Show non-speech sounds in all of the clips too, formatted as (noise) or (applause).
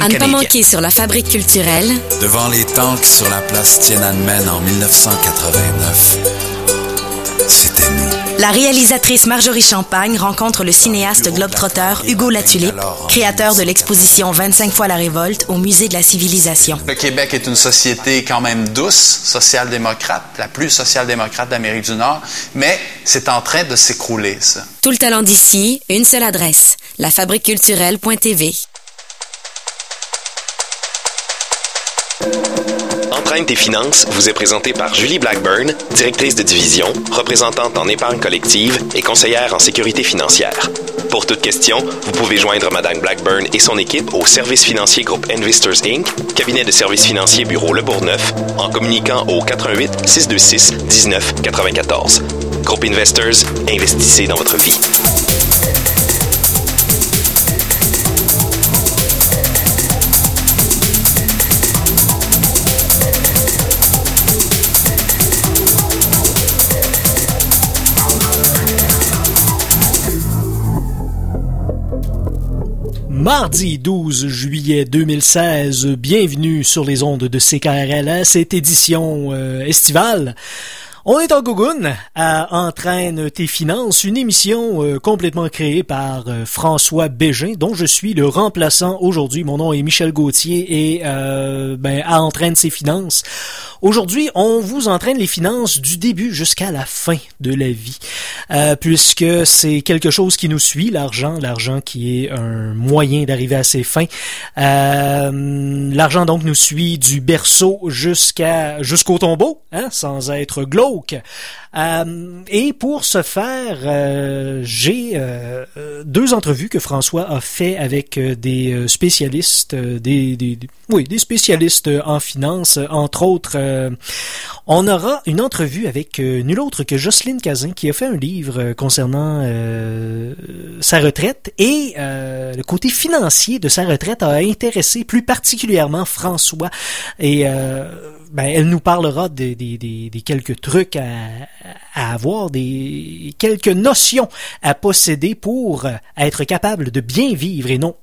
À ne pas manquer sur la fabrique culturelle. Devant les tanks sur la place Tiananmen en 1989. C'était nous. La réalisatrice Marjorie Champagne rencontre le cinéaste globetrotter Hugo Latulippe, créateur de l'exposition 25 fois la révolte au Musée de la civilisation. Le Québec est une société quand même douce, social-démocrate, la plus social-démocrate d'Amérique du Nord, mais c'est en train de s'écrouler, ça. Tout le talent d'ici, une seule adresse, lafabriqueculturelle.tv. Entraîne tes finances vous est présenté par Julie Blackburn, directrice de division, représentante en épargne collective et conseillère en sécurité financière. Pour toute question, vous pouvez joindre Madame Blackburn et son équipe au service financier groupe Investors Inc., cabinet de services financiers bureau Le Bourgneuf, en communiquant au 88 626 19 94. Groupe Investors, investissez dans votre vie. Mardi 12 juillet 2016, bienvenue sur les ondes de CKRL à cette édition euh, estivale. On est en Gougoune à Entraîne tes finances, une émission euh, complètement créée par euh, François Bégin, dont je suis le remplaçant aujourd'hui. Mon nom est Michel Gauthier et euh, ben, à Entraîne ses finances. Aujourd'hui, on vous entraîne les finances du début jusqu'à la fin de la vie, puisque c'est quelque chose qui nous suit, l'argent, l'argent qui est un moyen d'arriver à ses fins. l'argent donc nous suit du berceau jusqu'à jusqu'au tombeau, hein, sans être glauque Tolkien. Euh, et pour ce faire, euh, j'ai euh, deux entrevues que François a fait avec des spécialistes, des, des, oui, des spécialistes en finance, entre autres. on aura une entrevue avec nul autre que Jocelyne Cazin, qui a fait un livre concernant sa retraite et le côté financier de sa retraite a intéressé plus particulièrement François et ben, elle nous parlera des, des, des, des quelques trucs à, à, avoir, des quelques notions à posséder pour être capable de bien vivre et non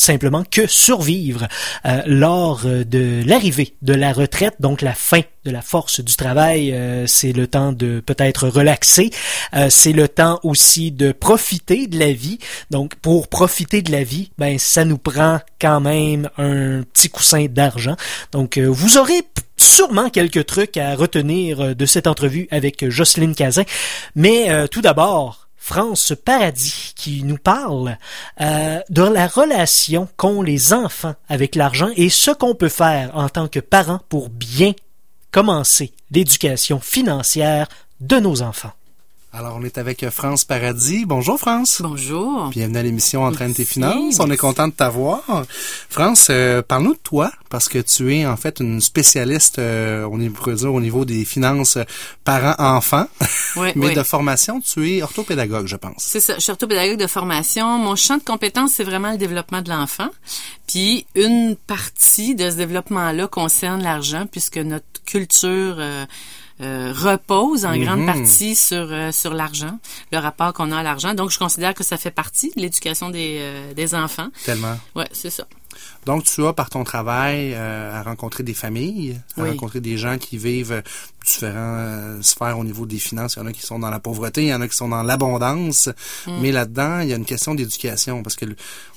simplement que survivre euh, lors de l'arrivée de la retraite, donc la fin de la force du travail, euh, c'est le temps de peut-être relaxer, euh, c'est le temps aussi de profiter de la vie. Donc pour profiter de la vie, ben ça nous prend quand même un petit coussin d'argent. Donc vous aurez sûrement quelques trucs à retenir de cette entrevue avec Jocelyne Cazin, mais tout d'abord France Paradis qui nous parle euh, de la relation qu'ont les enfants avec l'argent et ce qu'on peut faire en tant que parents pour bien commencer l'éducation financière de nos enfants. Alors, on est avec France Paradis. Bonjour, France. Bonjour. Bienvenue à l'émission Entraîne tes finances. On est content de t'avoir. France, euh, parle-nous de toi, parce que tu es en fait une spécialiste, euh, on pourrait dire, au niveau des finances parents-enfants. Oui, (laughs) Mais de formation, tu es orthopédagogue, je pense. C'est ça. Je suis orthopédagogue de formation. Mon champ de compétence, c'est vraiment le développement de l'enfant. Puis, une partie de ce développement-là concerne l'argent, puisque notre culture... Euh, euh, repose en grande mhm. partie sur euh, sur l'argent, le rapport qu'on a à l'argent. Donc, je considère que ça fait partie de l'éducation des, euh, des enfants. Tellement. Ouais, c'est ça. Donc, tu as, par ton travail, à rencontrer des familles, à rencontrer des gens qui vivent différentes sphères au niveau des finances. Il y en a qui sont dans la pauvreté, il y en a qui sont dans l'abondance. Mm. Mais là-dedans, il y a une question d'éducation parce que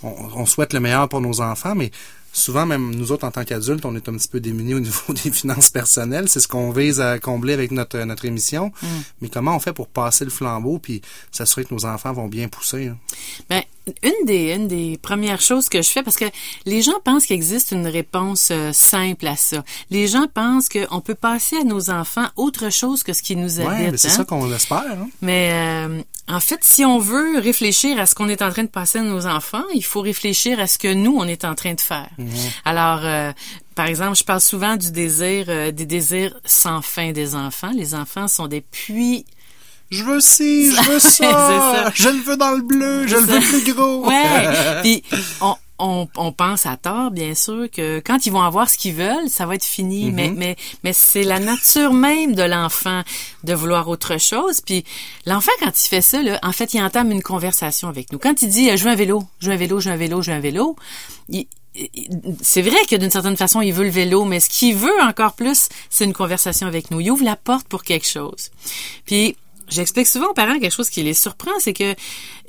on souhaite le meilleur pour nos enfants, mais souvent, même nous autres, en tant qu'adultes, on est un petit peu démunis au (laughs) niveau des finances personnelles. C'est ce qu'on vise à combler avec notre, notre émission. Mm. Mais comment on fait pour passer le flambeau puis s'assurer que nos enfants vont bien pousser? Hein? Ben, une des, une des premières choses que je fais, parce que les gens pensent qu'il existe une réponse euh, simple à ça. Les gens pensent qu'on peut passer à nos enfants autre chose que ce qui nous habite. Ouais, c'est hein. ça qu'on espère. Hein? Mais euh, en fait, si on veut réfléchir à ce qu'on est en train de passer à nos enfants, il faut réfléchir à ce que nous, on est en train de faire. Alors, euh, par exemple, je parle souvent du désir, des désirs sans fin des enfants. Les enfants sont des puits je veux ci, je veux (laughs) ça, je le veux dans le bleu, je le veux plus gros. ouais. (laughs) Puis on, on, on, pense à tort, bien sûr, que quand ils vont avoir ce qu'ils veulent, ça va être fini. Mais, mm-hmm. mais, mais c'est la nature même de l'enfant de vouloir autre chose. Puis l'enfant, quand il fait ça, là, en fait, il entame une conversation avec nous. Quand il dit je veux un vélo, je veux un vélo, je veux un vélo, je veux un vélo, il, c'est vrai que d'une certaine façon, il veut le vélo, mais ce qu'il veut encore plus, c'est une conversation avec nous. Il ouvre la porte pour quelque chose. Puis, j'explique souvent aux parents quelque chose qui les surprend, c'est que,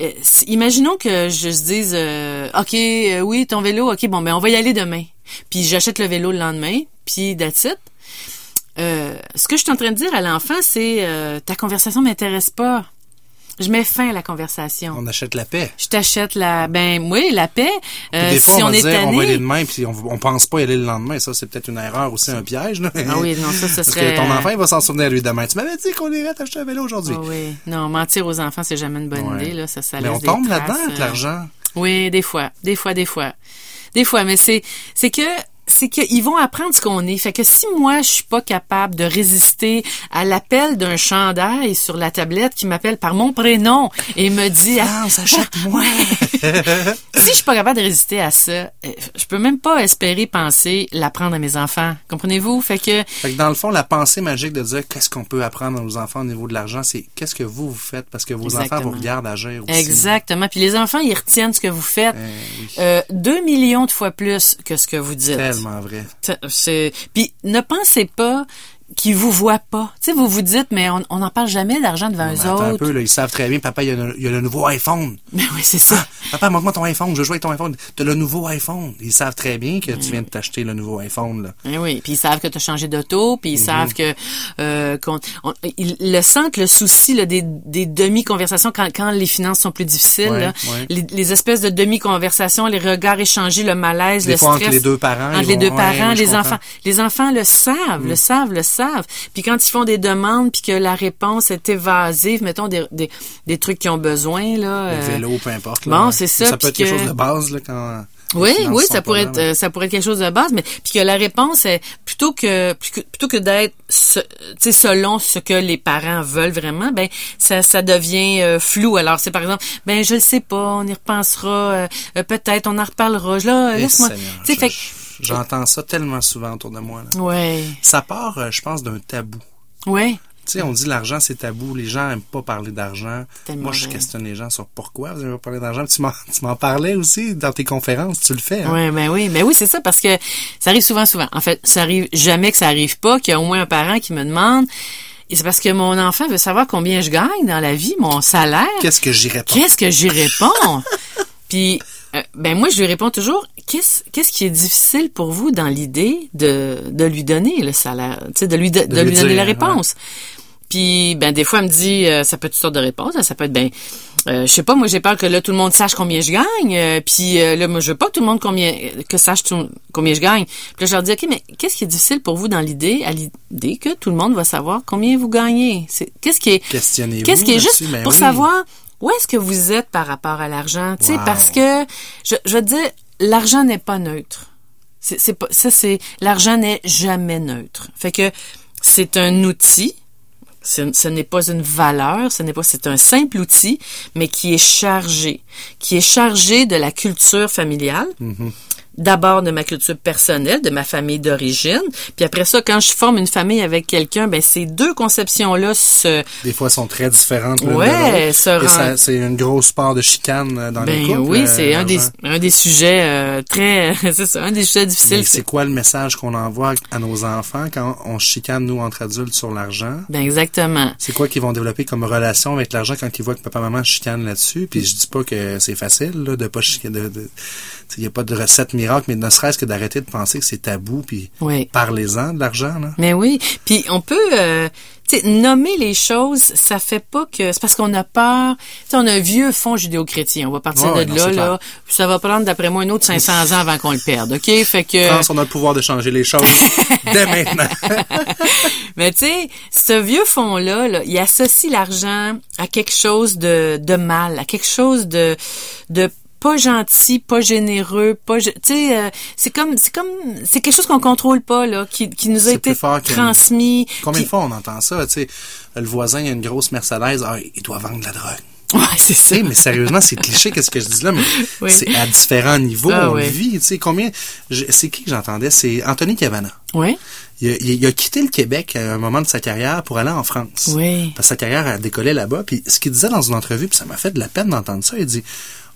euh, imaginons que je se dise, euh, OK, euh, oui, ton vélo, OK, bon, ben on va y aller demain. Puis j'achète le vélo le lendemain, puis that's it. ce que je suis en train de dire à l'enfant, c'est ta conversation m'intéresse pas. Je mets fin à la conversation. On achète la paix. Je t'achète la, ben oui, la paix. Euh, des fois, si on, va est dire, on va aller demain, puis on, on pense pas y aller le lendemain. Ça, c'est peut-être une erreur aussi, un piège. Là. Ah oui, non, ça, ce serait. Parce que ton enfant, il va s'en souvenir lui demain. Tu m'avais dit qu'on irait t'acheter un vélo aujourd'hui. Ah oui, non, mentir aux enfants, c'est jamais une bonne idée. Là, ça, ça Mais on tombe là-dedans avec euh, l'argent. Oui, des fois, des fois, des fois, des fois. Mais c'est, c'est que c'est qu'ils vont apprendre ce qu'on est. Fait que si moi, je suis pas capable de résister à l'appel d'un chandail sur la tablette qui m'appelle par mon prénom et me dit ah, achète moi (laughs) si je suis pas capable de résister à ça, euh, je peux même pas espérer penser l'apprendre à mes enfants. Comprenez-vous? Fait que... fait que dans le fond, la pensée magique de dire qu'est-ce qu'on peut apprendre à nos enfants au niveau de l'argent, c'est qu'est-ce que vous vous faites parce que vos enfants vous regardent agir aussi. Exactement. Puis les enfants, ils retiennent ce que vous faites eh euh, deux millions de fois plus que ce que vous dites vrai. C'est puis ne pensez pas qui vous voient pas. Tu sais, vous vous dites, mais on n'en parle jamais d'argent devant eux autres. un peu, là, ils savent très bien, papa, il y a, le, il y a le nouveau iPhone. Mais (laughs) oui, c'est ça. Ah, papa, montre-moi ton iPhone, je joue avec ton iPhone. T'as le nouveau iPhone. Ils savent très bien que tu viens de t'acheter le nouveau iPhone, là. Mais oui, puis ils savent que tu as changé d'auto, puis ils mhm. savent que, euh, ils le sentent, le souci, là, des, des demi-conversations quand, quand les finances sont plus difficiles, là, Les, espèces de demi-conversations, les regards échangés, le malaise, le stress. entre les deux parents. Entre les deux parents, les enfants. Les enfants le savent, le mhm. savent, le savent. Puis quand ils font des demandes puis que la réponse est évasive, mettons des, des, des trucs qu'ils ont besoin là. Le euh, vélo, peu importe. bon, c'est ça. Ça peut être quelque chose de base là quand. Oui, oui, ça pourrait être euh, ça pourrait être quelque chose de base, mais puis que la réponse est plutôt que plutôt que d'être tu sais selon ce que les parents veulent vraiment, ben ça ça devient euh, flou. Alors c'est par exemple, ben je le sais pas, on y repensera, peut-être on en reparlera. Là, laisse-moi. Tu sais, fait J'entends ça tellement souvent autour de moi. Là. Ouais. Ça part, euh, je pense, d'un tabou. Ouais. Tu sais, on dit l'argent, c'est tabou. Les gens n'aiment pas parler d'argent. Moi, je questionne les gens sur pourquoi vous n'aimez pas parler d'argent. Tu m'en parlais aussi dans tes conférences. Tu le fais. Hein? Ouais, ben oui. Ben oui, c'est ça parce que ça arrive souvent, souvent. En fait, ça arrive jamais que ça arrive pas, qu'il y a au moins un parent qui me demande et c'est parce que mon enfant veut savoir combien je gagne dans la vie, mon salaire. Qu'est-ce que j'y réponds? Qu'est-ce que j'y réponds? (laughs) Puis, euh, ben moi, je lui réponds toujours, qu'est-ce qu'est-ce qui est difficile pour vous dans l'idée de, de lui donner le salaire, tu sais, de lui de, lui, donner la réponse? Puis ben des fois elle me dit euh, ça peut être toutes sortes de réponses, ça peut être ben euh, je sais pas moi j'ai peur que là tout le monde sache combien je gagne euh, puis là moi je veux pas que tout le monde combien que sache combien je gagne. Puis là je leur dis OK mais qu'est-ce qui est difficile pour vous dans l'idée à l'idée que tout le monde va savoir combien vous gagnez? C'est qu'est-ce qui est Qu'est-ce qui est juste ben pour savoir où est-ce que vous êtes par rapport à l'argent, tu sais parce que je je veux dire l'argent n'est pas neutre. C'est pas ça c'est l'argent n'est jamais neutre. Fait que c'est un outil. Ce, n'est pas une valeur, ce n'est pas, c'est un simple outil, mais qui est chargé, qui est chargé de la culture familiale, mm-hmm d'abord de ma culture personnelle, de ma famille d'origine, puis après ça, quand je forme une famille avec quelqu'un, ben ces deux conceptions-là se... Des fois, sont très différentes. Ouais, c'est une grosse part de chicane euh, dans ben, les couples. Oui, euh, c'est un des, un des sujets euh, très... (laughs) c'est ça, un des sujets difficiles. c'est quoi le message qu'on envoie à nos enfants quand on chicane, nous, entre adultes, sur l'argent? Ben exactement. C'est quoi qu'ils vont développer comme relation avec l'argent quand ils voient que papa-maman chicane là-dessus? Puis je dis pas que c'est facile, là, de pas chicaner... De, il n'y a pas de recette miracle, mais ne serait-ce que d'arrêter de penser que c'est tabou, puis parlez-en de l'argent. Là. Mais oui, puis on peut euh, nommer les choses, ça fait pas que... C'est parce qu'on a peur... sais, on a un vieux fond judéo-chrétien, on va partir de là, là, ça va prendre d'après moi un autre 500 ans avant qu'on le perde, OK? Fait que... France, on a le pouvoir de changer les choses (laughs) dès maintenant. (laughs) mais tu sais, ce vieux fond-là, là, il associe l'argent à quelque chose de, de mal, à quelque chose de, de pas gentil, pas généreux, pas tu sais euh, c'est comme c'est comme c'est quelque chose qu'on contrôle pas là qui, qui nous a été transmis. Combien de fois on entend ça, tu sais le voisin a une grosse Mercedes, ah, il doit vendre de la drogue. (laughs) Ouais, c'est ça. mais sérieusement, c'est cliché qu'est-ce que je dis là, mais c'est à différents niveaux ah, on vit. Tu sais combien C'est qui que j'entendais? C'est Anthony Cavana. Oui. Il il a, quitté le Québec à un moment de sa carrière pour aller en France. Oui. Parce que sa carrière a décollé là-bas. Puis ce qu'il disait dans une entrevue, puis ça m'a fait de la peine d'entendre ça. Il dit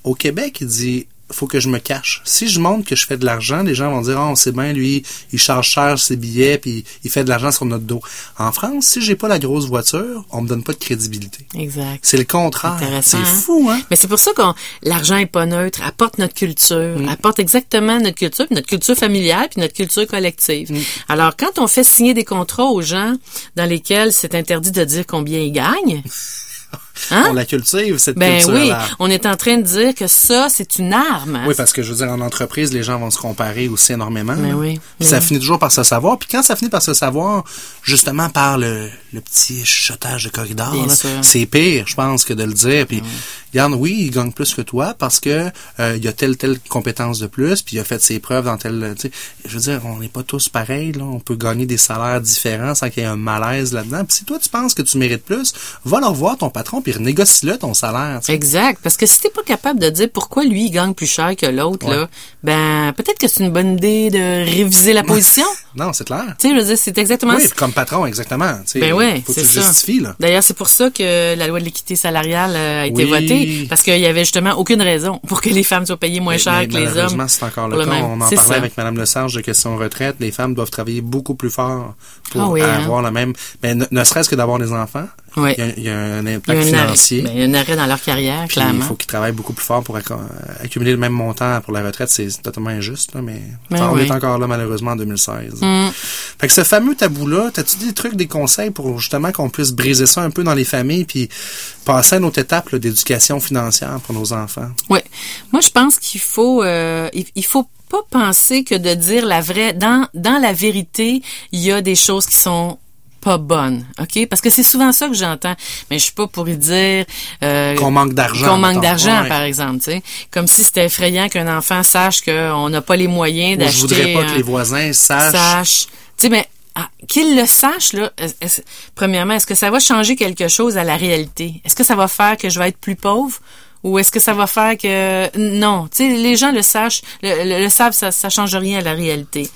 au Québec, il dit faut que je me cache. Si je montre que je fais de l'argent, les gens vont dire, oh, c'est bien, lui, il charge cher ses billets, puis il fait de l'argent sur notre dos. En France, si j'ai pas la grosse voiture, on me donne pas de crédibilité. Exact. C'est le contraire. C'est fou, hein? Mais c'est pour ça que l'argent est pas neutre, apporte notre culture, Mm. apporte exactement notre culture, puis notre culture familiale, puis notre culture collective. Mm. Alors quand on fait signer des contrats aux gens dans lesquels c'est interdit de dire combien ils gagnent, (laughs) Hein? On la cultive, cette ben oui, culture-là. on est en train de dire que ça c'est une arme. Oui, parce que je veux dire, en entreprise, les gens vont se comparer aussi énormément. Ben là. oui, Puis ben ça oui. finit toujours par se savoir. Puis quand ça finit par se savoir, justement par le, le petit chuchotage de corridor, c'est pire, je pense, que de le dire. Puis, regarde, oui, il gagne plus que toi parce que euh, il a telle telle compétence de plus, puis il a fait ses preuves dans tel. Tu sais, je veux dire, on n'est pas tous pareils. Là, on peut gagner des salaires différents sans qu'il y ait un malaise là-dedans. Puis si toi tu penses que tu mérites plus, va leur voir ton patron puis renégocie-le ton salaire. Exact, parce que si t'es pas capable de dire pourquoi lui il gagne plus cher que l'autre Ouais. là, ben peut-être que c'est une bonne idée de réviser la position. (laughs) Non, c'est clair. tu sais, je veux dire, c'est exactement Oui, comme patron, exactement. tu sais, Ben faut que tu ça. justifies, là. D'ailleurs, c'est pour ça que la loi de l'équité salariale euh, a été Oui. votée, parce qu'il y avait justement aucune raison pour que les femmes soient payées moins Mais- cher mais que les hommes. malheureusement, c'est encore le cas. même. On en parlait ça. avec Mme Lesage de question retraite. Les femmes doivent travailler beaucoup plus fort pour Ah oui, hein. avoir le même... Mais ne, ne serait-ce que d'avoir des enfants, Oui. il, y a, il y a un Il y a impact arrêt, financier. ben, il y a un arrêt dans leur carrière, Puis il faut qu'ils travaillent beaucoup plus fort pour euh, accumuler le même montant pour la retraite. C'est totalement injuste, là, mais Ben on oui. est encore là malheureusement en 2016. Mm. Fait que ce fameux tabou-là, t'as-tu des trucs, des conseils pour justement qu'on puisse briser ça un peu dans les familles puis passer à une autre étape d'éducation financière pour nos enfants? Ouais. Moi, je pense qu'il faut, euh, il, il faut pas penser que de dire la vraie, dans, dans la vérité, il y a des choses qui sont pas bonnes, ok? Parce que c'est souvent ça que j'entends. Mais je suis pas pour y dire euh, Qu'on manque d'argent, Qu'on manque d'argent, Ouais. par exemple, tu sais. Comme si c'était effrayant qu'un enfant sache qu'on n'a pas les moyens Ou je d'acheter. voudrais pas que les voisins sachent. sache. Tu sais, mais ah, qu'il le sache, là, est- premièrement, est-ce que ça va changer quelque chose à la réalité? Est-ce que ça va faire que je vais être plus pauvre? Ou est-ce que ça va faire que non, tu sais les gens le sachent, le, le- le savent, ça ça change rien à la réalité.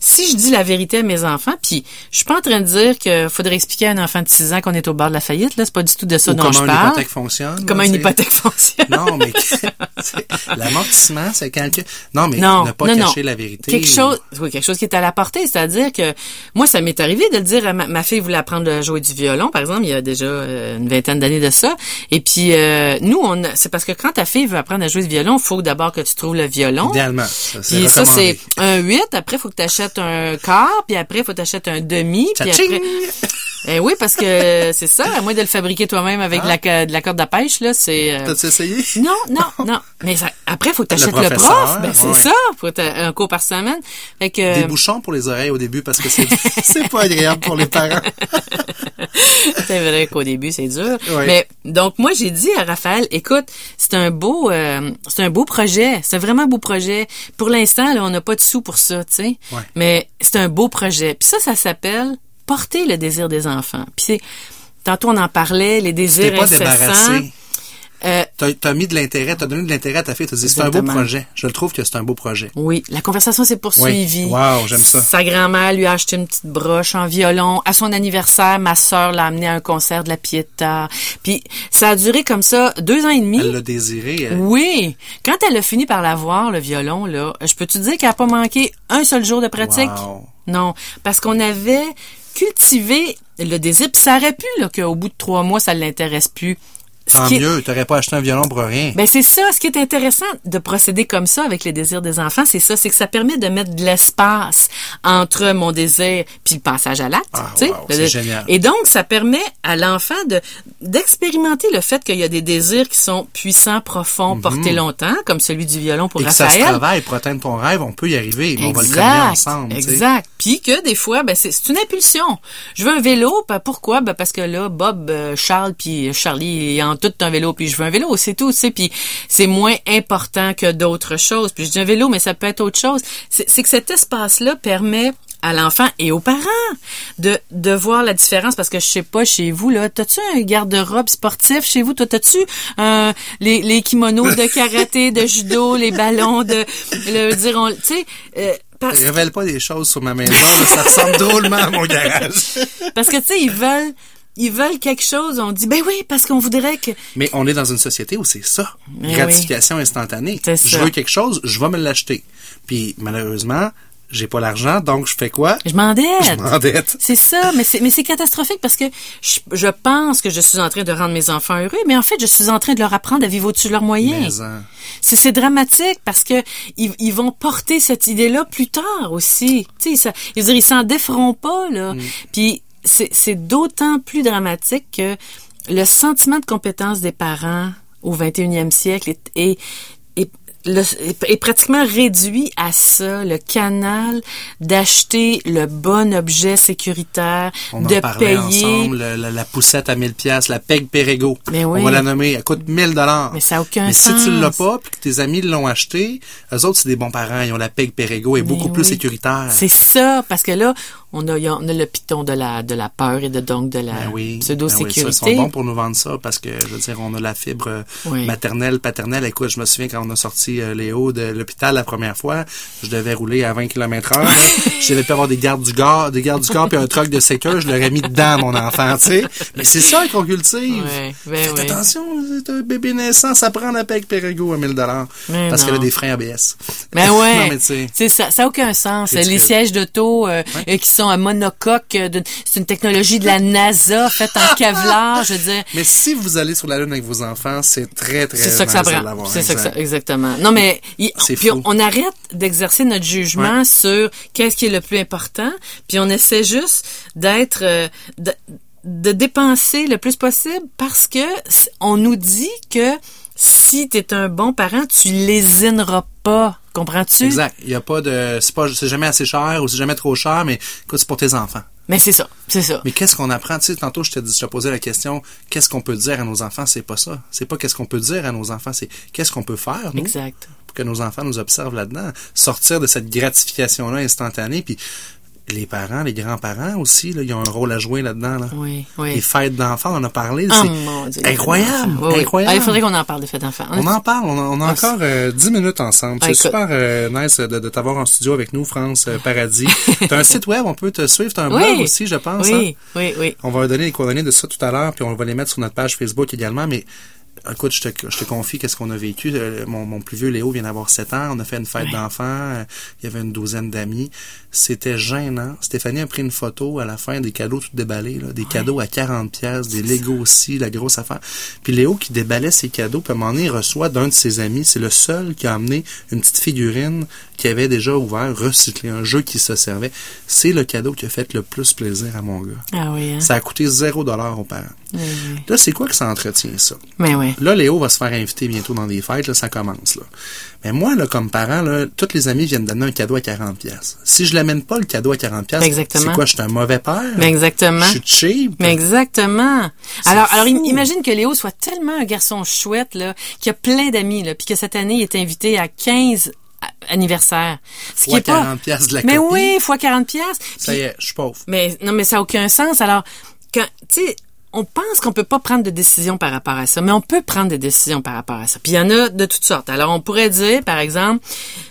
Si je dis la vérité à mes enfants, puis je suis pas en train de dire que faudrait expliquer à un enfant de 6 ans qu'on est au bord de la faillite là, c'est pas du tout de ça Ou dont comment je une parle. hypothèque fonctionne. Comment une hypothèque fonctionne. Non, mais l'amortissement, c'est quelqu'un. Non, mais non, ne pas non, cacher non. la vérité. Quelque chose, oui, quelque chose qui est à la portée, c'est-à-dire que moi, ça m'est arrivé de le dire à ma, ma fille voulait apprendre à jouer du violon, par exemple, il y a déjà euh, une vingtaine d'années de ça. Et puis euh, nous, on, a- c'est parce que quand ta fille veut apprendre à jouer du violon, il faut d'abord que tu trouves le violon. Idéalement. Ça, c'est Puis ça, c'est un 8, après, il faut que tu achètes un quart, puis après, il faut que tu achètes un demi, puis après... (laughs) Eh oui, parce que (laughs) c'est ça, à moins de le fabriquer toi-même avec de, la, co- de la corde à pêche, là, c'est... euh, T'as-tu essayé? (laughs) non, non, non. Mais ça- après, faut que t'achètes le, professeur, prof. Ben, c'est ouais. ça. Faut un cours par semaine. Fait que, Des bouchons pour les oreilles au début parce que c'est c'est pas agréable pour les parents. c'est vrai qu'au début, c'est dur. Mais, donc, moi, j'ai dit à Raphaël, écoute, c'est un beau, euh, c'est un beau projet. C'est un vraiment beau projet. Pour l'instant, là, on n'a pas de sous pour ça, tu sais. Ouais. Mais c'est un beau projet. Puis ça, ça s'appelle porter le désir des enfants. Puis c'est, tantôt on en parlait, les désirs pas incessants. débarrassé. Euh, T'as t'as mis de l'intérêt, t'as donné de l'intérêt à ta fille, t'as dit c'est un beau projet. Je le trouve que c'est un beau projet. Oui, la conversation s'est poursuivie. Oui. Wow, j'aime ça. Sa grand-mère lui a acheté une petite broche en violon. À son anniversaire, ma sœur l'a amené à un concert de la Pietà. Puis ça a duré comme ça deux ans et demi. Elle l'a désiré. elle. Oui. Quand elle a fini par l'avoir, le violon, là, je peux te dire qu'elle a pas manqué un seul jour de pratique? Wow. Non. Parce qu'on avait cultivé le désir, puis ça aurait pu, là, qu'au bout de trois mois, ça l'intéresse plus. Tant qui mieux, t'aurais pas acheté un violon pour rien. ben c'est ça, ce qui est intéressant de procéder comme ça avec les désirs des enfants, c'est ça, c'est que ça permet de mettre de l'espace entre mon désir puis le passage à l'acte. Ah, wow, c'est génial. Et donc ça permet à l'enfant de d'expérimenter le fait qu'il y a des désirs qui sont puissants, profonds, portés longtemps, comme celui du violon pour Mhm. Et que ça se Raphaël. travaille pour atteindre ton rêve, on peut y arriver, mais on va le Exact, travailler ensemble. Exact. Puis que des fois, ben c'est une impulsion. Je veux un vélo, ben pourquoi? Ben parce que là, Bob, euh, Charles, puis Charlie, ils ont tout un vélo, puis je veux un vélo, c'est tout, tu sais. Puis c'est moins important que d'autres choses. Puis je dis un vélo, mais ça peut être autre chose. C'est que cet espace-là permet à l'enfant et aux parents de, de voir la différence parce que je sais pas chez vous là t'as-tu un garde-robe sportif chez vous? Toi t'as-tu euh, les, les kimonos de karaté de judo les ballons de le dire on- tu sais euh, parce, Révèle pas des choses sur ma maison, là, ça ressemble drôlement à mon garage. parce que tu sais ils veulent ils veulent quelque chose, on dit ben oui parce qu'on voudrait que. Mais on est dans une société où c'est ça, Mais gratification instantanée. C'est Je ça. veux quelque chose, je vais me l'acheter. Puis malheureusement, j'ai pas l'argent, donc je fais quoi? Je m'endette. Je m'endette. C'est ça, mais c'est mais c'est catastrophique parce que je, je pense que je suis en train de rendre mes enfants heureux, mais en fait je suis en train de leur apprendre à vivre au-dessus de leurs moyens. Hein. C'est c'est dramatique parce que ils, ils vont porter cette idée-là plus tard aussi. Tu sais, ça, ils, ils s'en déferont pas là. Puis c'est d'autant plus dramatique que le sentiment de compétence des parents au 21e siècle est, est, est, le- est- est pratiquement réduit à ça, le canal d'acheter le bon objet sécuritaire, On de en payer. ensemble, le- la, la poussette à 1000 pièces, la peg Perego. Mais oui. On va la nommer, elle coûte 1000 dollars. Mais ça a aucun Mais si sens. tu l'as pas puis que tes amis l'ont acheté, eux autres c'est des bons parents, ils ont la peg Perego et beaucoup plus sécuritaire. C'est ça, parce que là, on a, on a le piton de la, de la peur et de donc de la Ben oui, ben oui, pseudo-sécurité. ça, ils sont bons pour nous vendre ça parce que, je veux dire, on a la fibre Oui. maternelle, paternelle. Écoute, je me souviens quand on a sorti euh, Léo de l'hôpital la première fois, je devais rouler à 20 km heure. (laughs) je devais pas avoir des gardes du corps, des gardes du corps puis un truck de sécurité, je l'aurais mis dedans, mon enfant, tu sais. Mais c'est ça qu'on cultive. Ouais, ben Faites oui. attention, c'est un bébé naissant, ça prend la PEC Perego à 1000 dollars. Mais Parce qu'elle a des freins ABS. Ben ouais. (laughs) non, mais tu sais. Ça, ça a aucun sens. Les sièges d'auto euh, euh, qui sont à monocoque, c'est une technologie de la NASA faite en Kevlar, je veux dire. Mais si vous allez sur la Lune avec vos enfants, c'est très, très C'est ça que ça prend. C'est ça que ça, Exact. exactement. Non, mais puis on, on arrête d'exercer notre jugement sur qu'est-ce qui est le plus important, puis on essaie juste d'être euh, de, dépenser le plus possible parce que on nous dit que si tu es un bon parent, tu lésineras pas. Comprends-tu? Exact. Il y a pas de, c'est pas, c'est jamais assez cher ou c'est jamais trop cher, mais écoute, c'est pour tes enfants. Mais c'est ça, c'est ça. Mais qu'est-ce qu'on apprend? Tu sais, tantôt, je te, dis- je te posais la question, qu'est-ce qu'on peut dire à nos enfants? C'est pas ça. C'est pas qu'est-ce qu'on peut dire à nos enfants, c'est qu'est-ce qu'on peut faire, nous, Exact. pour que nos enfants nous observent là-dedans. Sortir de cette gratification-là instantanée, puis les parents, les grands-parents aussi, là, ils ont un rôle à jouer là-dedans, là. Oui, oui. Les fêtes d'enfants, on en a parlé, Oh c'est mon Dieu. incroyable, Oui, oui. incroyable. Ah, il faudrait qu'on en parle des fêtes d'enfants. On en parle, on a, on a Ah, encore euh, 10 minutes ensemble. Ah, C'est écoute. super euh, nice de, de t'avoir en studio avec nous, France euh, Paradis. (laughs) T'as un site web, on peut te suivre, t'as un blog aussi, je pense. hein? Oui, oui, oui. On va donner les coordonnées de ça tout à l'heure, puis on va les mettre sur notre page Facebook également, mais écoute, je te, je te confie qu'est-ce qu'on a vécu. Euh, Mon, mon plus vieux Léo vient d'avoir 7 ans. On a fait une fête d'enfants. Euh, Il y avait une douzaine d'amis. C'était gênant. Stéphanie a pris une photo à la fin des cadeaux tout déballés. Là, des cadeaux à 40 pièces, des Lego aussi, la grosse affaire. Puis Léo qui déballait ses cadeaux, puis à un moment donné, il reçoit d'un de ses amis. C'est le seul qui a amené une petite figurine qui avait déjà ouvert, recyclé, un jeu qui se servait. C'est le cadeau qui a fait le plus plaisir à mon gars. Ah oui, hein? Ça a coûté zéro dollar aux parents. Là, c'est quoi que ça entretient, ça? Mais oui. Là, Léo va se faire inviter bientôt dans des fêtes, là, ça commence, là. Mais moi, là, comme parent, là, tous les amis viennent donner un cadeau à 40 pièces. Si je l'amène pas, le cadeau à 40 pièces, Exactement. c'est quoi? Je suis un mauvais père? Mais exactement. Je suis cheap? Mais exactement. Alors, alors fou. imagine que Léo soit tellement un garçon chouette là, qu'il a plein d'amis là, puis que cette année il est invité à 15 a- anniversaires. Ce Fois qui est pas 40 pièces de la Mais copie. oui, fois 40 pièces. Ça y est, je suis pauvre. Mais non, mais ça n'a aucun sens. Alors, quand, tu sais, on pense qu'on peut pas prendre de décision par rapport à ça, mais on peut prendre des décisions par rapport à ça. Puis il y en a de toutes sortes. Alors, on pourrait dire, par exemple,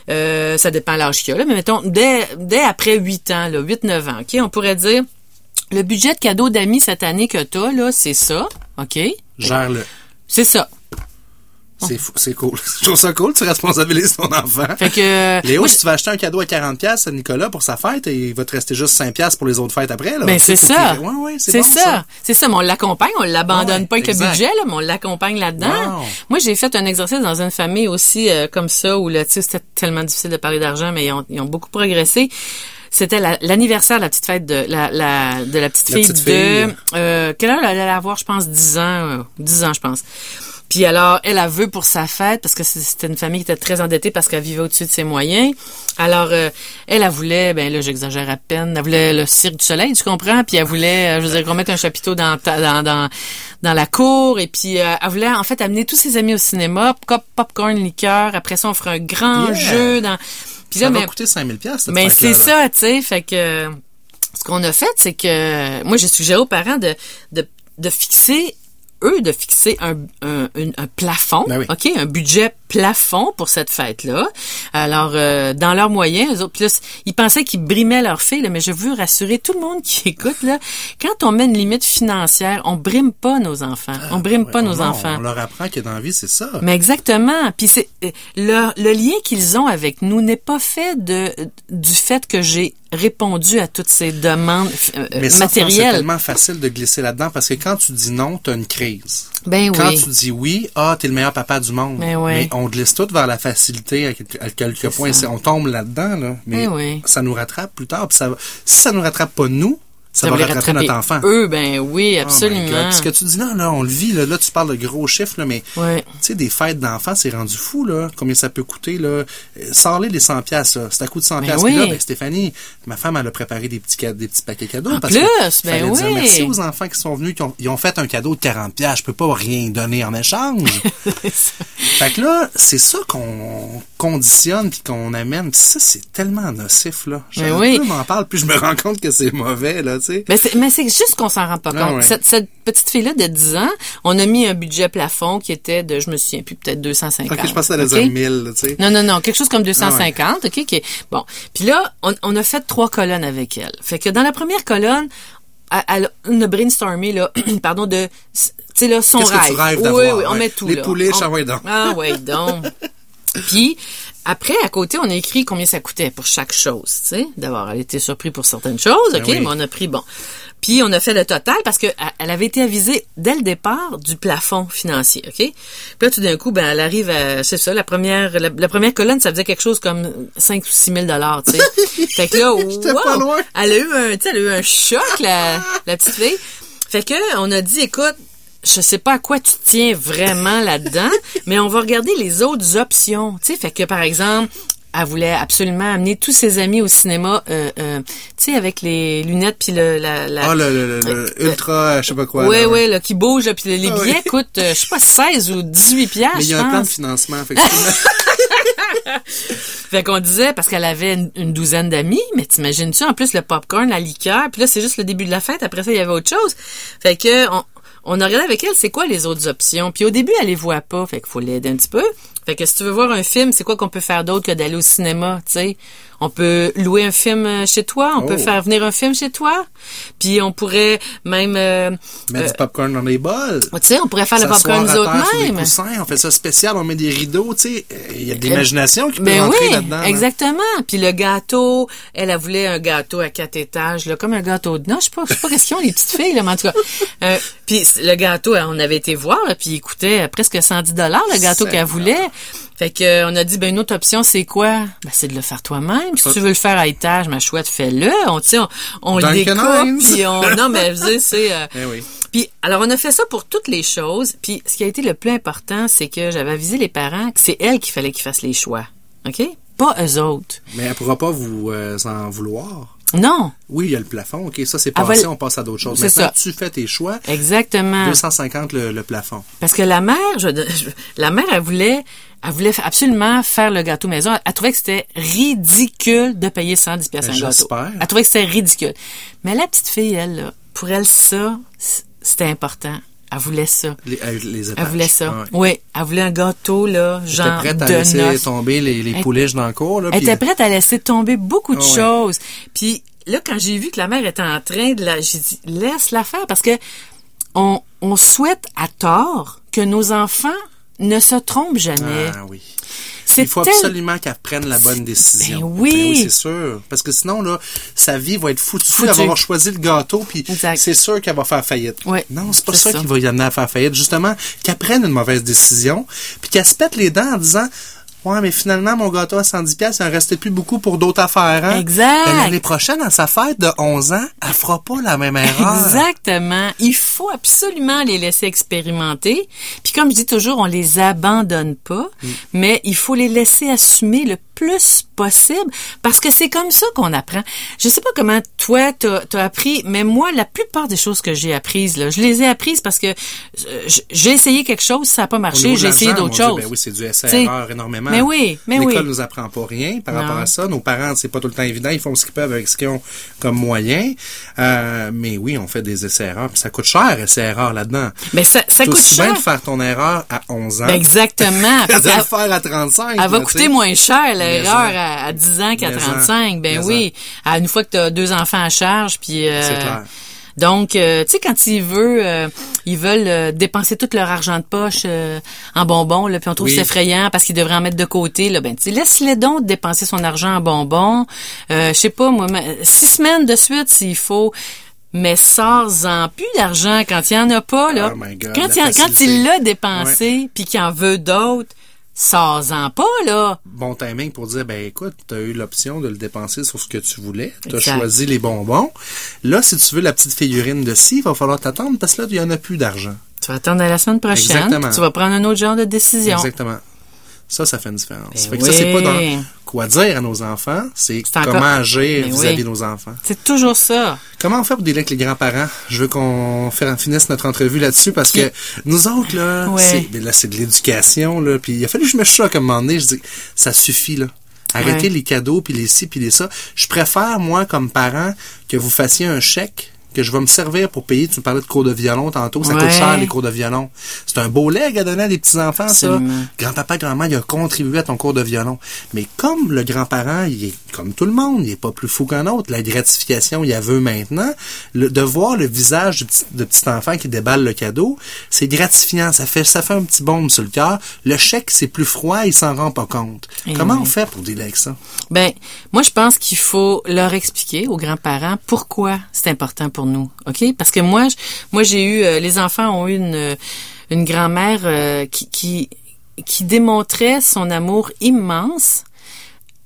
euh, ça dépend de l'âge qu'il y a, là, mais mettons, dès, dès après 8 ans, là, 8-9 ans, OK, on pourrait dire, le budget de cadeau d'amis cette année que t'as, là, c'est ça, OK? Gère-le. C'est ça. C'est cool. (laughs) Je trouve ça cool, tu responsabilises ton enfant. Fait que... Léo, moi, si tu vas acheter un cadeau à 40 pièces à Nicolas pour sa fête, il va te rester juste 5 pièces pour les autres fêtes après, là. Ben c'est ça. qu'il- Ouais, ouais, c'est bon, ça. C'est ça. Mais on l'accompagne, on l'abandonne Ouais, pas avec exact. le budget, là, mais on l'accompagne là-dedans. Wow. Moi, j'ai fait un exercice dans une famille aussi euh, comme ça où là, tu sais, c'était tellement difficile de parler d'argent, mais ils ont, ils ont beaucoup progressé. C'était la- l'anniversaire de la petite fête de la, la de la petite La fille petite de euh, quelle heure elle allait avoir, je pense 10 ans, euh, 10 ans je pense. Puis alors, elle a veut pour sa fête, parce que c'était une famille qui était très endettée parce qu'elle vivait au-dessus de ses moyens. Alors, euh, elle, elle voulait, ben là, j'exagère à peine, elle voulait le cirque du soleil, tu comprends? Puis elle voulait, euh, je veux dire, qu'on mette un chapiteau dans, ta- dans, dans, dans la cour. Et puis, euh, elle voulait, en fait, amener tous ses amis au cinéma, pop, popcorn, liqueur. Après ça, on ferait un grand Yeah. jeu dans... Puis Ça là, va mais- coûter 5000 pièces mais c'est ça, tu sais, fait que ce qu'on a fait, c'est que moi j'ai suggéré aux parents de de, de fixer eux de fixer un, un, un- un plafond, Ben oui. ok, un budget plafond pour cette fête-là. Alors, euh, dans leurs moyens, eux autres, c- ils pensaient qu'ils brimaient leur fille, là, mais je veux rassurer tout le monde (laughs) qui écoute, là, quand on met une limite financière, on brime pas nos enfants. on brime pas nos non, enfants. On leur apprend que dans la vie, c'est ça. Mais exactement. Puis c'est euh, le, le lien qu'ils ont avec nous n'est pas fait de du fait que j'ai répondu à toutes ces demandes euh, Mais ça, c'est matérielles. tellement facile de glisser là-dedans parce que quand tu dis non, t'as une crise. Ben Quand oui. tu dis oui, ah, t'es le meilleur papa du monde. Ben oui. Mais on glisse tout vers la facilité à quelques, points. On tombe là-dedans, là. Mais Ben oui. ça nous rattrape plus tard. Puis ça, si ça nous rattrape pas nous, ça, va les rattraper notre enfant. Eux, ben oui, Oh absolument. God. Ce que tu dis là, là, on le vit, là, là tu parles de gros chiffres, là, mais Ouais. tu sais, des fêtes d'enfants, c'est rendu fou, là. Combien ça peut coûter, là. Euh, Sors-les les 100 piastres, là. C'est à coût de 100 Ben piastres. oui. Là, ben, Stéphanie, ma femme, elle a préparé des petits, des petits paquets cadeaux. En parce plus, que ben dire oui. merci aux enfants qui sont venus, qui ont, ils ont fait un cadeau de 40 piastres. Je peux pas rien donner en échange. (laughs) fait que là, c'est ça qu'on conditionne puis qu'on amène. Ça, c'est tellement nocif, là. Plus oui. m'en parle, puis je me rends compte que c'est mauvais, là, sais. Mais c'est, mais c'est juste qu'on s'en rend pas Ah compte. ouais. Cette, cette petite fille-là de 10 ans, on a mis un budget plafond qui était de, je me souviens plus, peut-être 250. Ok, je pensais à la OK? dire 1000, là, tu sais. Non, non, non, quelque chose comme 250, OK, qui est- bon. Puis là, on, on a fait trois colonnes avec elle. Fait que dans la première colonne, elle, on a brainstormé, là, (clears throat) pardon, de, tu sais, là, son que rêve. tu rêves oui, oui, on ouais. met tout, Les là. pouliches, On- ah ouais, donc. Ah, ouais, (laughs) donc. Puis, après, à côté, on a écrit combien ça coûtait pour chaque chose, tu sais. D'abord, elle était surprise pour certaines choses, OK, Ben oui. mais on a pris, bon. Puis, on a fait le total parce que elle- avait été avisée dès le départ du plafond financier, OK? Puis là, tout d'un coup, ben, elle arrive à, c'est ça, la première, la, la première colonne, ça faisait quelque chose comme 5 ou 6 000 dollars, tu sais. (laughs) fait que là, wow! pas loin. Elle a eu un, tu sais, elle a eu un choc, la, la petite fille. Fait que, on a dit, écoute, je sais pas à quoi tu tiens vraiment là-dedans, (laughs) mais on va regarder les autres options. Tu sais, fait que par exemple, elle voulait absolument amener tous ses amis au cinéma, euh, euh, tu sais, avec les lunettes puis le la, la Ah, le, le, le, le ultra, je sais pas quoi. ouais, là. ouais, là, qui bouge, là, puis les Ah billets oui. coûtent, euh, je sais pas, 16 ou 18 piastres, Mais il y a un plan de financement, effectivement. (laughs) Fait qu'on disait, parce qu'elle avait une, une douzaine d'amis, mais t'imagines-tu, en plus, le popcorn, la liqueur, puis là, c'est juste le début de la fête, après ça, il y avait autre chose. Fait que, on, on a regardé avec elle, c'est quoi les autres options? Puis au début, elle les voit pas, fait qu'il faut l'aider un petit peu. Fait que si tu veux voir un film, c'est quoi qu'on peut faire d'autre que d'aller au cinéma, tu sais? On peut louer un film euh, chez toi, on peut Oh. faire venir un film chez toi, puis on pourrait même... euh, Mettre du popcorn dans les bols. tu sais, on pourrait faire le popcorn nous autres coussins, on fait ça spécial, on met des rideaux, tu sais. euh, Il y a de l'imagination qui peut Ben rentrer oui, là-dedans. là. exactement. Puis le gâteau, elle, elle voulait un gâteau à quatre étages, là, comme un gâteau de noix. Je sais pas, je sais pas qu'est-ce qu'ils ont les petites filles, là, mais en tout cas. Euh, puis le gâteau, on avait été voir, là, puis il coûtait presque 110 dollars le gâteau qu'elle voulait. Fait que euh, on a dit ben une autre option c'est quoi? Ben c'est de le faire toi-même. Si tu veux le faire à étage, ma chouette, fais-le. On tu on, on le découpe puis on non mais je veux c'est euh, (laughs) Eh oui. puis alors on a fait ça pour toutes les choses. Puis ce qui a été le plus important, c'est que j'avais avisé les parents que c'est elles qu'il fallait qu'ils fassent les choix. OK? Pas eux autres. Mais elle pourra pas vous euh, en vouloir. Non, Oui, il y a le plafond, ok, ça c'est Elle passé, on passe à d'autres choses. C'est Maintenant, ça. tu fais tes choix, exactement. 250 le, le plafond. Parce que la mère, je, je- la mère, elle voulait, elle voulait absolument faire le gâteau maison. Elle, elle trouvait que c'était ridicule de payer 110 pièces Ben, un gâteau. j'espère. Elle trouvait que c'était ridicule. Mais la petite fille, elle, là, pour elle, ça, c'était important. Elle voulait ça. Les, les étages. Elle voulait ça. Ah. Oui, elle voulait un gâteau, là, genre prête à de laisser noces. tomber les, les Elle- pouliches dans le cours. Là, Elle était prête à laisser tomber beaucoup de Ah ouais. choses. Puis là, quand j'ai vu que la mère était en train de la... J'ai dit, laisse-la faire parce que on, on souhaite à tort que nos enfants ne se trompent jamais. Ah oui. Il faut tel- absolument qu'elle prenne la bonne décision. Ben oui. c'est sûr. Parce que sinon, là, sa vie va être foutue. Foutue. Elle va avoir choisi le gâteau, puis c'est sûr qu'elle va faire faillite. Ouais, non, c'est pas ça, ça. qui va y amener à faire faillite. Justement, qu'elle prenne une mauvaise décision, puis qu'elle se pète les dents en disant Ouais, mais finalement, mon gâteau à 110$, piastres, il en restait plus beaucoup pour d'autres affaires. Hein? Exact. Ben, L'année prochaine, à sa fête de 11 ans, elle fera pas la même erreur. Exactement. Il faut absolument les laisser expérimenter. Puis comme je dis toujours, on les abandonne pas, Mm. mais il faut les laisser assumer le plus possible parce que c'est comme ça qu'on apprend. Je sais pas comment toi t'as as appris, mais moi la plupart des choses que j'ai apprises là, je les ai apprises parce que euh, j'ai essayé quelque chose, ça a pas marché, j'ai essayé d'autres choses. Ben oui, c'est du essai-erreur énormément. Mais oui, mais oui. L'école nous apprend pas rien par rapport à ça. Nos parents, c'est pas tout le temps évident, ils font ce qu'ils peuvent avec ce qu'ils ont comme moyen. Euh, mais oui, on fait des essais-erreurs, ça coûte cher essai-erreur là-dedans. Mais ça, ça coûte aussi cher. bien de faire ton erreur à 11 ans. Ben exactement. (laughs) de le faire à 35. Elle va là, coûter moins cher l'erreur Mais à, à 10 ans qu'à Mais 35. Ben oui. À une fois que tu as deux enfants à charge, puis euh, C'est clair. donc, euh, tu sais, quand ils veulent, euh, ils veulent euh, dépenser tout leur argent de poche euh, en bonbons, là, puis on trouve Oui. c'est effrayant parce qu'ils devraient en mettre de côté. Là, ben, tu laisse-les donc dépenser son argent en bonbons. Euh, Je sais pas, moi, six semaines de suite s'il faut. Mais sors-en plus d'argent quand il y en a pas, là. Oh my God, quand, il, quand il l'a dépensé, puis qu'il en veut d'autres, sors-en pas, là. bon timing pour dire ben écoute, tu as eu l'option de le dépenser sur ce que tu voulais, tu as choisi les bonbons. Là, si tu veux la petite figurine de scie, il va falloir t'attendre parce que là, il y en a plus d'argent. Tu vas attendre à la semaine prochaine, Exactement. tu vas prendre un autre genre de décision. Exactement. Ça, ça fait une différence. Ben fait que ça, c'est pas dans quoi dire à nos enfants, c'est encore- comment agir Ben vis-à-vis oui. de nos enfants. C'est toujours ça. Comment on fait pour dealer avec les grands-parents? Je veux qu'on finisse notre entrevue là-dessus parce que nous autres, là, Ouais. c'est, ben là, c'est de l'éducation, là. Puis il a fallu que je me choque à un moment donné. Je dis, ça suffit, là. Arrêtez Ouais. les cadeaux, puis les ci, puis les ça. Je préfère, moi, comme parent, que vous fassiez un chèque que je vais me servir pour payer. Tu me parlais de cours de violon tantôt. Ça Ouais. coûte cher, les cours de violon. C'est un beau leg à donner à des petits-enfants, ça. Grand-papa, grand-mère, il a contribué à ton cours de violon. Mais comme le grand-parent, il est comme tout le monde, il est pas plus fou qu'un autre, la gratification, il la veut maintenant, le- de voir le visage du petit, de petit enfant qui déballe le cadeau, c'est gratifiant, ça fait, ça fait un petit baume sur le cœur. Le chèque, c'est plus froid, il s'en rend pas compte. Eh Comment oui. on fait pour avec ça? Ben, moi, je pense qu'il faut leur expliquer aux grands-parents pourquoi c'est important pour nous, ok? Parce que moi, je- moi, j'ai eu, euh, les enfants ont eu une une grand-mère euh, qui, qui qui démontrait son amour immense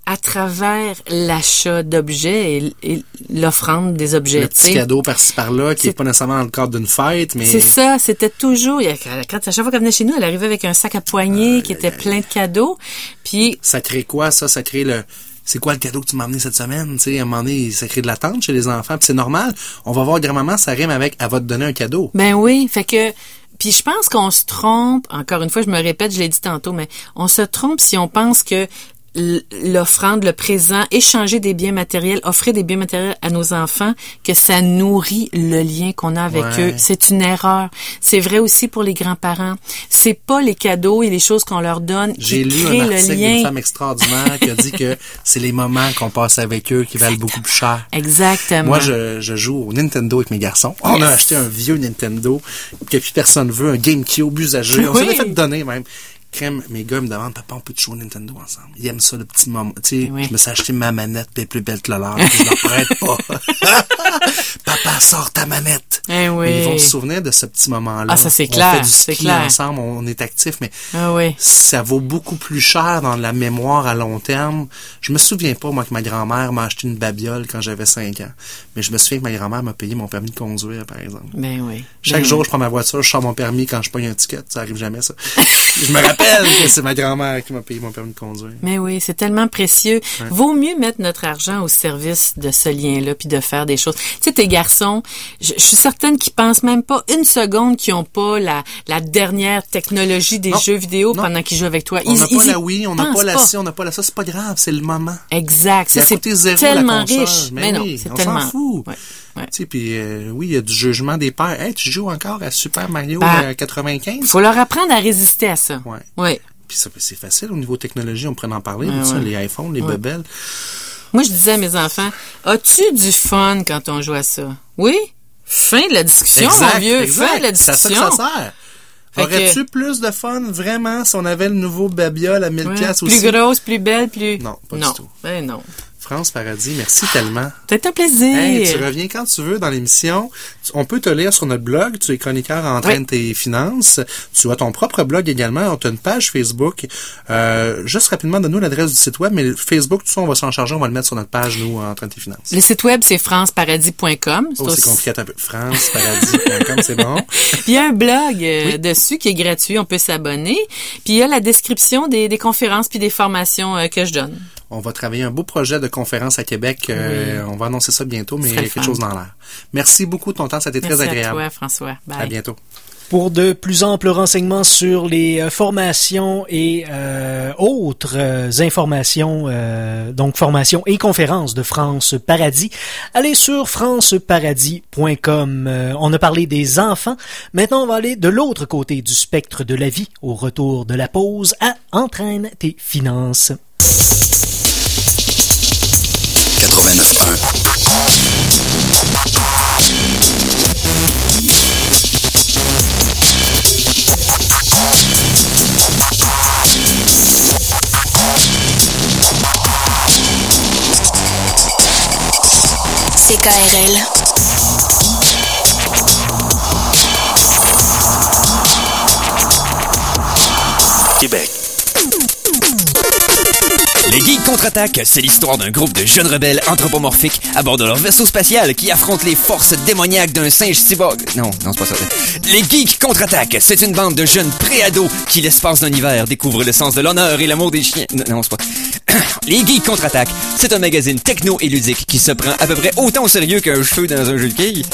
à travers l'achat d'objets et, et l'offrande des objets. Le petit cadeau par-ci par-là, qui est pas nécessairement dans le cadre d'une fête, mais... C'est ça, c'était toujours. il y a- Quand à chaque fois qu'elle venait chez nous, elle arrivait avec un sac à poignée qui était plein de cadeaux. Puis ça crée quoi, ça? Ça crée le... C'est quoi le cadeau que tu m'as amené cette semaine? Tu sais, à un moment donné, ça crée de l'attente chez les enfants. Puis c'est normal. On va voir grand-maman, ça rime avec « elle va te donner un cadeau Ben oui, fait que puis je pense qu'on se trompe, encore une fois, je me répète, je l'ai dit tantôt, mais on se trompe si on pense que l'offrande, le présent, échanger des biens matériels, offrir des biens matériels à nos enfants, que ça nourrit le lien qu'on a avec Ouais. eux. C'est une erreur. C'est vrai aussi pour les grands-parents. C'est pas les cadeaux et les choses qu'on leur donne J'ai lu un le article d'une femme extraordinaire qui a dit que (laughs) c'est les moments qu'on passe avec eux qui valent beaucoup plus cher. Exactement. Moi, je, je joue au Nintendo avec mes garçons. On a acheté un vieux Nintendo que plus personne veut, un GameCube usagé. On Oui. s'en a fait donner même. Crème, mes gars me demandent, papa, on peut jouer au Nintendo ensemble? Ils aiment ça, le petit moment. Tu sais, Oui. je me suis acheté ma manette, puis plus belle que leur. puis Je leur prête pas. (laughs) papa, sors ta manette. Eh oui. Ils vont se souvenir de ce petit moment-là. Ah, ça, c'est On clair, fait du ski clair. ensemble, on est actifs, mais Ah oui. ça vaut beaucoup plus cher dans la mémoire à long terme. Je me souviens pas, moi, que ma grand-mère m'a acheté une babiole quand j'avais 5 ans. Mais je me souviens que ma grand-mère m'a payé mon permis de conduire, par exemple. Ben oui. Chaque Ben jour, je prends ma voiture, je sors mon permis quand je pogne un ticket. Ça arrive jamais, ça. (laughs) je me rappelle que c'est ma grand-mère qui m'a payé mon permis de conduire. Mais oui, c'est tellement précieux. Vaut mieux mettre notre argent au service de ce lien-là puis de faire des choses. Tu sais, tes garçons, je, je suis certaine qu'ils pensent même pas une seconde qu'ils ont pas la, la dernière technologie des Non. jeux vidéo Non. pendant qu'ils jouent avec toi. On n'a pas la oui, on n'a pas la ci, on n'a pas la ça. C'est pas grave, c'est le moment. Exact. Ça, c'est tellement la console. riche. Mais Mais non, c'est on tellement. s'en fout. Ouais, ouais. Puis euh, oui, il y a du jugement des pères. Hey, tu joues encore à Super Mario Ben, euh, 95? Faut leur apprendre à résister à ça. Ouais. Ouais. Puis ça, c'est facile au niveau technologie, on pourrait en parler, Ouais, ça, les iPhones, les bebelles. Moi, je disais à mes enfants, as-tu du fun quand on joue à ça? Oui? Fin de la discussion, mon vieux. Fin de la C'est à ça discussion. ça sert. Aurais-tu plus de fun, vraiment, si on avait le nouveau babiole à 1000 Ouais. pièces Plus aussi? grosse, plus belle, plus... Non, pas du non. tout. Ben non. France Paradis, merci tellement. C'est un plaisir. Hey, tu reviens quand tu veux dans l'émission. On peut te lire sur notre blog. Tu es chroniqueur en train de tes finances. Tu as ton propre blog également. Tu as une page Facebook. Euh, juste rapidement, donne-nous l'adresse du site web, mais Facebook, tout ça, on va s'en charger. On va le mettre sur notre page, nous, en train de tes finances. Le site web, c'est franceparadis.com. Oh, c'est compliqué un peu. franceparadis.com, c'est bon. (laughs) Puis il y a un blog euh, dessus qui est gratuit. On peut s'abonner. Puis il y a la description des, des conférences puis des formations euh, que je donne. On va travailler un beau projet de conférence à Québec. Euh, on va annoncer ça bientôt, mais il y a quelque chose dans l'air. Merci beaucoup de ton temps. Ça a été très agréable. À toi, François. Bye. À bientôt. Pour de plus amples renseignements sur les euh, formations et euh, autres euh, informations, euh, donc formations et conférences de France Paradis, allez sur franceparadis.com. Euh, on a parlé des enfants. Maintenant, on va aller de l'autre côté du spectre de la vie, au retour de la pause, à Entraîne tes finances. 89.1 CKRL. Québec. Les Geeks contre-attaquent, c'est l'histoire d'un groupe de jeunes rebelles anthropomorphiques à bord de leur vaisseau spatial qui affrontent les forces démoniaques d'un singe cyborg. Non, non, c'est pas ça. Les Geeks contre-attaquent, c'est une bande de jeunes pré-ados qui, l'espace d'un hiver, découvrent le sens de l'honneur et l'amour des chiens. Non, non, c'est pas. (coughs) Les Geeks contre-attaquent, c'est un magazine techno et ludique qui se prend à peu près autant au sérieux qu'un cheveu dans un jeu de quilles.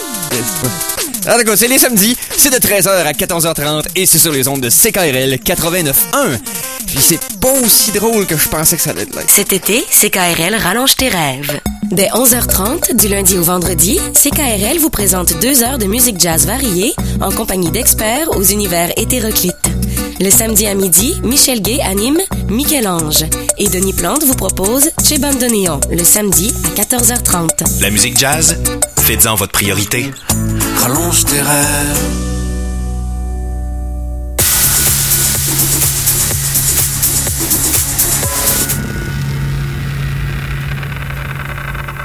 Ah d'accord, c'est les samedis, c'est de 13h à 14h30 et c'est sur les ondes de CKRL 89.1. Puis c'est pas aussi drôle que je pensais que ça allait être. Cet été, CKRL rallonge tes rêves. Dès 11h30, du lundi au vendredi, CKRL vous présente deux heures de musique jazz variée en compagnie d'experts aux univers hétéroclites. Le samedi à midi, Michel Gay anime Michel-Ange et Denis Plante vous propose Chez Bandoneon le samedi à 14h30. La musique jazz, faites-en votre priorité. Rallonge tes rêves.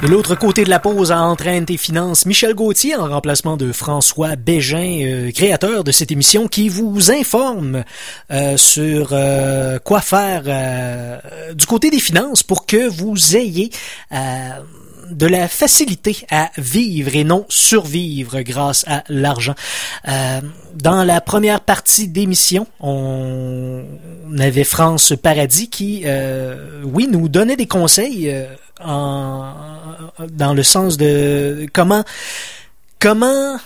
De l'autre côté de la pause à Entraîne tes finances, Michel Gauthier en remplacement de François Bégin, euh, créateur de cette émission qui vous informe euh, sur euh, quoi faire euh, du côté des finances pour que vous ayez euh, de la facilité à vivre et non survivre grâce à l'argent. Euh, dans la première partie d'émission, on avait France Paradis qui, euh, oui, nous donnait des conseils euh, en, dans le sens de comment comment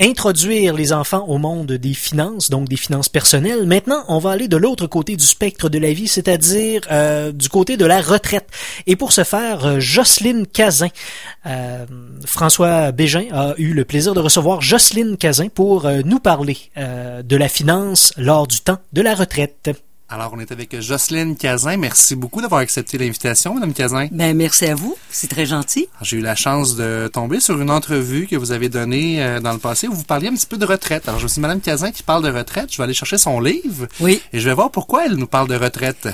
introduire les enfants au monde des finances, donc des finances personnelles. Maintenant, on va aller de l'autre côté du spectre de la vie, c'est-à-dire euh, du côté de la retraite. Et pour ce faire, euh, Jocelyne Cazin, euh, François Bégin a eu le plaisir de recevoir Jocelyne Cazin pour nous parler de la finance lors du temps de la retraite. Alors, on est avec Jocelyne Cazin. Merci beaucoup d'avoir accepté l'invitation, Madame Cazin. Ben, merci à vous. C'est très gentil. J'ai eu la chance de tomber sur une entrevue que vous avez donnée euh, dans le passé où vous parliez un petit peu de retraite. Alors, je suis Madame Cazin qui parle de retraite. Je vais aller chercher son livre. Oui. Et je vais voir pourquoi elle nous parle de retraite.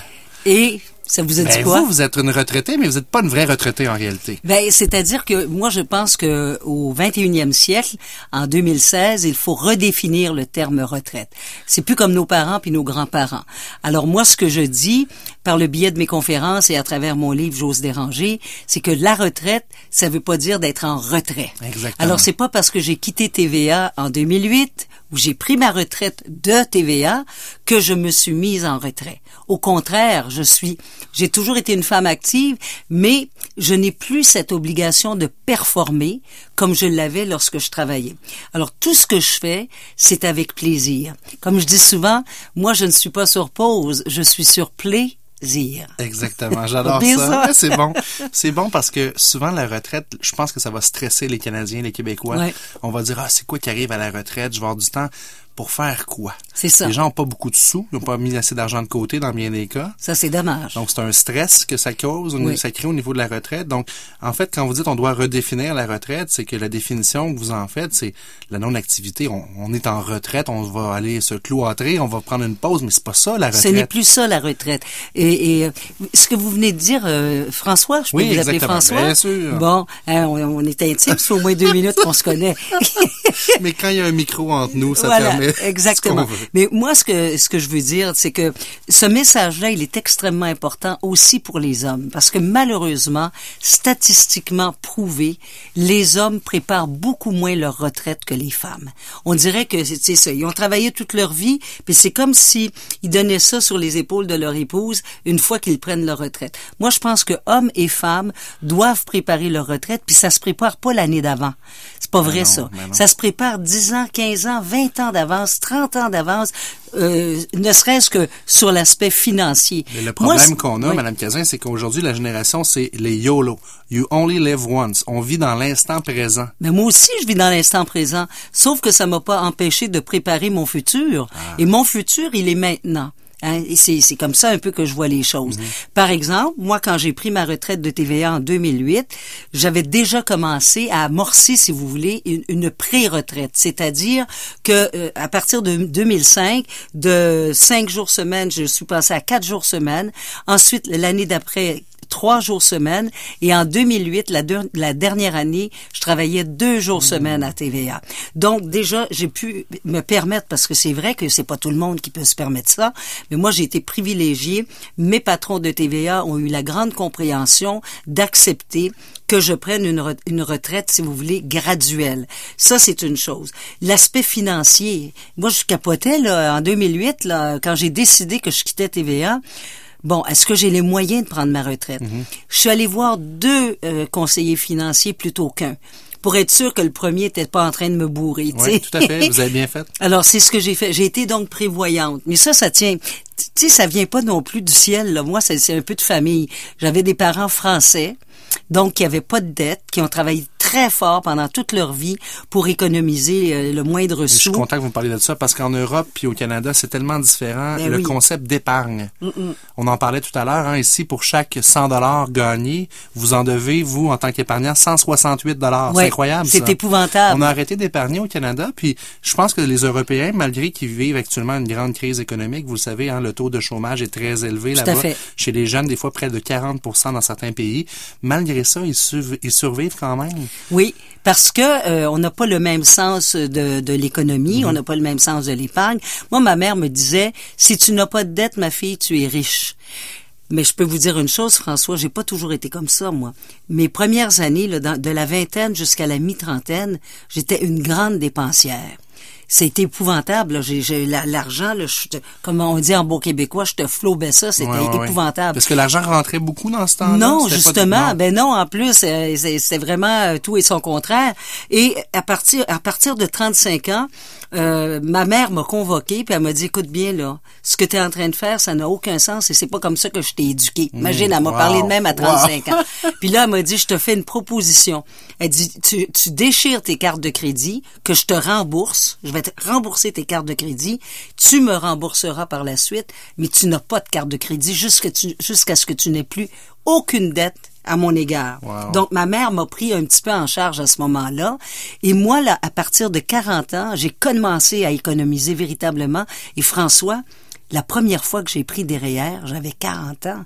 Et ça vous a dit Ben, quoi? vous, vous êtes une retraitée, mais vous n'êtes pas une vraie retraitée en réalité. Ben, c'est-à-dire que moi, je pense que au 21e siècle, en 2016, il faut redéfinir le terme retraite. C'est plus comme nos parents puis nos grands-parents. Alors moi, ce que je dis par le biais de mes conférences et à travers mon livre J'ose déranger, c'est que la retraite, ça veut pas dire d'être en retrait. Exactement. Alors c'est pas parce que j'ai quitté TVA en 2008 où j'ai pris ma retraite de TVA que je me suis mise en retrait. Au contraire, je suis, j'ai toujours été une femme active, mais je n'ai plus cette obligation de performer comme je l'avais lorsque je travaillais. Alors tout ce que je fais, c'est avec plaisir. Comme je dis souvent, moi je ne suis pas sur pause, je suis sur Exactement, j'adore ça. ça. C'est bon. C'est bon parce que souvent la retraite, je pense que ça va stresser les Canadiens, les Québécois. Ouais. On va dire ah c'est quoi qui arrive à la retraite, je vais avoir du temps. Pour faire quoi? C'est ça. Les gens n'ont pas beaucoup de sous, ils n'ont pas mis assez d'argent de côté dans bien des cas. Ça, c'est dommage. Donc, c'est un stress que ça cause, Oui. ça crée au niveau de la retraite. Donc, en fait, quand vous dites on doit redéfinir la retraite, c'est que la définition que vous en faites, c'est la non-activité. On, on est en retraite, on va aller se cloîtrer, on va prendre une pause, mais c'est pas ça la retraite. Ce n'est plus ça la retraite. Et, et, euh, ce que vous venez de dire, euh, François, je peux Oui, vous appeler. François? Bien sûr. Bon, hein, on, on est intimes, c'est au moins deux minutes qu'on se connaît. (laughs) mais quand il y a un micro entre nous, ça voilà, permet (laughs) exactement. Mais moi, ce que ce que je veux dire, c'est que ce message-là, il est extrêmement important aussi pour les hommes, parce que malheureusement, statistiquement prouvé, les hommes préparent beaucoup moins leur retraite que les femmes. On dirait que c'est ça, ils ont travaillé toute leur vie, puis c'est comme si ils donnaient ça sur les épaules de leur épouse une fois qu'ils prennent leur retraite. Moi, je pense que hommes et femmes doivent préparer leur retraite, puis ça se prépare pas l'année d'avant. C'est pas vrai non, ça. ben. Ça se prépare 10 ans, 15 ans, 20 ans d'avance, 30 ans d'avance, euh, ne serait-ce que sur l'aspect financier. Mais le problème qu'on a, oui. Madame Cazin, c'est qu'aujourd'hui, la génération, c'est les YOLO. You only live once. On vit dans l'instant présent. Mais moi aussi, je vis dans l'instant présent. Sauf que ça m'a pas empêché de préparer mon futur. Ah. Et mon futur, il est maintenant. Hein, c'est, comme ça un peu que je vois les choses. Par exemple, moi, quand j'ai pris ma retraite de TVA en 2008, j'avais déjà commencé à amorcer, si vous voulez, une, pré-retraite. C'est-à-dire que euh, à partir de 2005, de cinq jours semaine, je suis passé à quatre jours semaine. Ensuite, l'année d'après, trois jours semaine. Et en 2008, la, deux- la dernière année, je travaillais deux jours semaine à TVA. Donc déjà, j'ai pu me permettre, parce que c'est vrai que c'est pas tout le monde qui peut se permettre ça, mais moi j'ai été privilégiée. Mes patrons de TVA ont eu la grande compréhension d'accepter que je prenne une, re- une retraite, si vous voulez, graduelle. Ça, c'est une chose. L'aspect financier, moi, je capotais là, en 2008, là, quand j'ai décidé que je quittais TVA. Bon, est-ce que j'ai les moyens de prendre ma retraite? Je suis allée voir deux euh, conseillers financiers plutôt qu'un pour être sûr que le premier n'était pas en train de me bourrer. Oui, tout à fait. Vous avez bien fait. (laughs) Alors, c'est ce que j'ai fait. J'ai été donc prévoyante. Mais ça, ça tient... Tu sais, ça vient pas non plus du ciel. Là. Moi, c'est c'est un peu de famille. J'avais des parents français, donc qui avaient pas de dette, qui ont travaillé très fort pendant toute leur vie pour économiser euh, le moindre Je suis content que vous me parliez de ça parce qu'en Europe puis au Canada, c'est tellement différent. Ben le oui. concept d'épargne. On en parlait tout à l'heure. Hein, ici, pour chaque 100 dollars gagnés, vous en devez, vous, en tant qu'épargnant, 168 dollars. Ouais, c'est incroyable, c'est épouvantable. On a arrêté d'épargner au Canada, puis je pense que les Européens, malgré qu'ils vivent actuellement une grande crise économique, vous le savez, hein, le taux de chômage est très élevé là-bas. fait. Chez les jeunes, des fois près de 40 dans certains pays. Malgré ça, ils survivent quand même. Oui, parce que euh, on n'a pas le même sens de, de l'économie, on n'a pas le même sens de l'épargne. Moi, ma mère me disait si tu n'as pas de dette, ma fille, tu es riche. Mais je peux vous dire une chose, François, j'ai pas toujours été comme ça, moi. Mes premières années, là, dans- de la vingtaine jusqu'à la mi-trentaine, j'étais une grande dépensière. C'était épouvantable. J'ai, j'ai la- l'argent, comme on dit en beau québécois, je te flobais ça. C'était Ouais, ouais, ouais. épouvantable. Parce que l'argent rentrait beaucoup dans ce temps-là. Non, justement, ben non, en plus, euh, c'est c'est vraiment euh, tout et son contraire. Et à partir à partir de 35 ans, euh, ma mère m'a convoqué puis elle m'a dit écoute bien là, ce que tu es en train de faire, ça n'a aucun sens et c'est pas comme ça que je t'ai éduqué. Imagine, elle m'a wow, parlé de même à 35 wow. ans. (laughs) Puis là, elle m'a dit je te fais une proposition. Elle dit tu, tu déchires tes cartes de crédit que je te rembourse, je vais te rembourser tes cartes de crédit, tu me rembourseras par la suite, mais tu n'as pas de carte de crédit jusqu'à ce que tu n'aies plus aucune dette à mon égard. Wow. Donc, ma mère m'a pris un petit peu en charge à ce moment-là. Et moi, là, à partir de 40 ans, j'ai commencé à économiser véritablement. Et François, la première fois que j'ai pris des REER, j'avais 40 ans.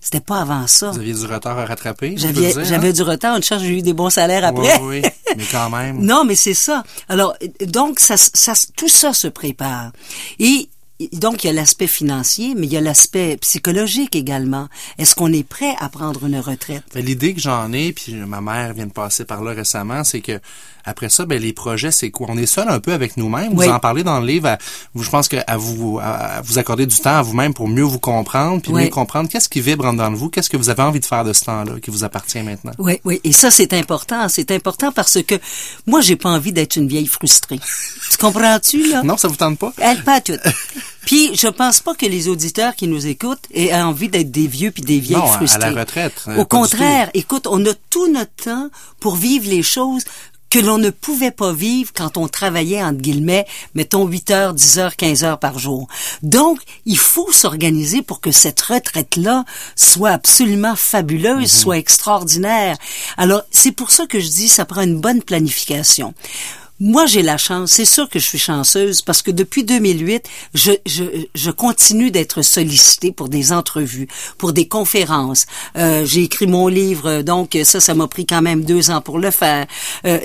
C'était pas avant ça. Hmm. Vous aviez du retard à rattraper, J'avais, j'avais hein? du retard. Une chance, j'ai eu des bons salaires après. Oui, oui, mais quand même. (laughs) Non, mais c'est ça. Alors, donc, ça, ça, tout ça se prépare. Et donc, il y a l'aspect financier, mais il y a l'aspect psychologique également. Est-ce qu'on est prêt à prendre une retraite? Ben, L'idée que j'en ai, puis ma mère vient de passer par là récemment, c'est que après ça, ben les projets, c'est quoi? On est seul un peu avec nous-mêmes. Oui. Vous en parlez dans le livre. à- vous- je pense que à vous à vous accorder du temps à vous-même pour mieux vous comprendre, puis Oui. mieux comprendre qu'est-ce qui vibre en dedans de vous, qu'est-ce que vous avez envie de faire de ce temps-là qui vous appartient maintenant. Oui, oui. Et ça, c'est important. C'est important parce que moi, j'ai pas envie d'être une vieille frustrée. (laughs) tu comprends-tu, là? Non, ça vous tente pas? Elle pas toutes. (laughs) Puis je pense pas que les auditeurs qui nous écoutent aient envie d'être des vieux puis des vieilles Non, à- la retraite, euh, Au contraire, écoute, on a tout notre temps pour vivre les choses que l'on ne pouvait pas vivre quand on travaillait, entre guillemets, mettons 8 heures, 10 heures, 15 heures par jour. Donc, il faut s'organiser pour que cette retraite-là soit absolument fabuleuse, Mhm. soit extraordinaire. Alors, c'est pour ça que je dis, ça prend une bonne planification. Moi, j'ai la chance. C'est sûr que je suis chanceuse parce que depuis 2008, je, je, je continue d'être sollicitée pour des entrevues, pour des conférences. Euh, j'ai écrit mon livre, donc ça, ça m'a pris quand même deux ans pour le faire. Euh,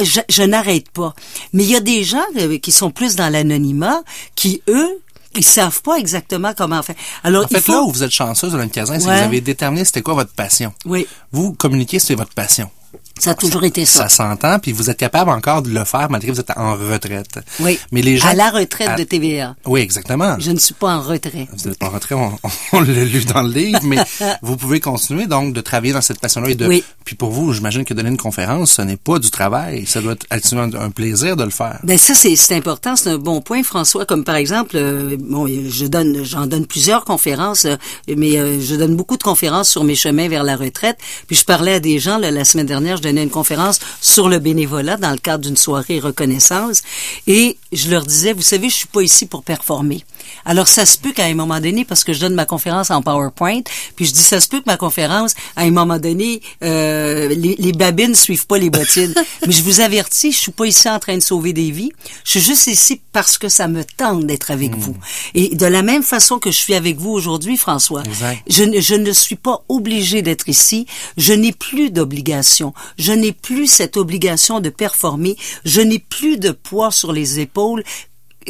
je, je n'arrête pas. Mais il y a des gens euh, qui sont plus dans l'anonymat, qui eux, ils savent pas exactement comment faire. Alors, En fait, faut... là où vous êtes chanceuse, Mme Cazin, c'est que Ouais. vous avez déterminé c'était quoi votre passion. Oui, Vous communiquez, c'est votre passion. Ça a toujours été Ça s'entend, puis vous êtes capable encore de le faire malgré que vous êtes en retraite. Oui. Mais les gens... À la retraite à- de TVA. Oui, exactement. Je ne suis pas en retrait. Vous n'êtes pas en retrait, on, (laughs) on l'a lu dans le livre, mais (laughs) vous pouvez continuer donc de travailler dans cette passion-là. et de. Oui. Puis pour vous, j'imagine que donner une conférence, ce n'est pas du travail. Ça doit être absolument un plaisir de le faire. Ben ça c'est c'est important, c'est un bon point François comme par exemple euh, bon je donne j'en donne plusieurs conférences euh, mais euh, je donne beaucoup de conférences sur mes chemins vers la retraite. Puis je parlais à des gens là, la semaine dernière, je donnais une conférence sur le bénévolat dans le cadre d'une soirée reconnaissance et je leur disais vous savez, je suis pas ici pour performer. Alors ça se peut qu'à un moment donné parce que je donne ma conférence en PowerPoint, puis je dis ça se peut que ma conférence à un moment donné euh, les, les babines suivent pas les bottines. (laughs) Mais je vous avertis, je suis pas ici en train de sauver des vies. Je suis juste ici parce que ça me tente d'être avec vous. Et de la même façon que je suis avec vous aujourd'hui, François, je, ne- je ne suis pas obligé d'être ici. Je n'ai plus d'obligation. Je n'ai plus cette obligation de performer. Je n'ai plus de poids sur les épaules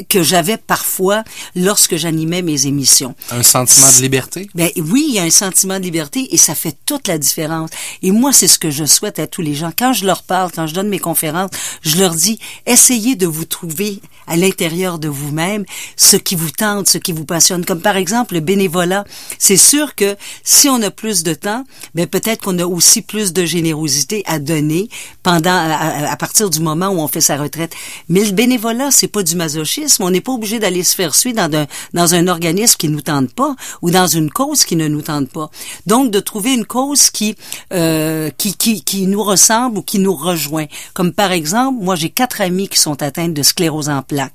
que j'avais parfois lorsque j'animais mes émissions. Un sentiment de liberté? Ben oui, il y a un sentiment de liberté et ça fait toute la différence. Et moi, c'est ce que je souhaite à tous les gens. Quand je leur parle, quand je donne mes conférences, je leur dis, essayez de vous trouver à l'intérieur de vous-même ce qui vous tente, ce qui vous passionne. Comme par exemple le bénévolat. C'est sûr que si on a plus de temps, ben peut-être qu'on a aussi plus de générosité à donner pendant, à, à- partir du moment où on fait sa retraite. Mais le bénévolat, c'est pas du masochisme. On n'est pas obligé d'aller se faire suivre dans un, dans un organisme qui nous tente pas ou dans une cause qui ne nous tente pas. Donc, de trouver une cause qui, euh, qui, qui, qui nous ressemble ou qui nous rejoint. Comme par exemple, moi, j'ai quatre amis qui sont atteints de sclérose en plaques.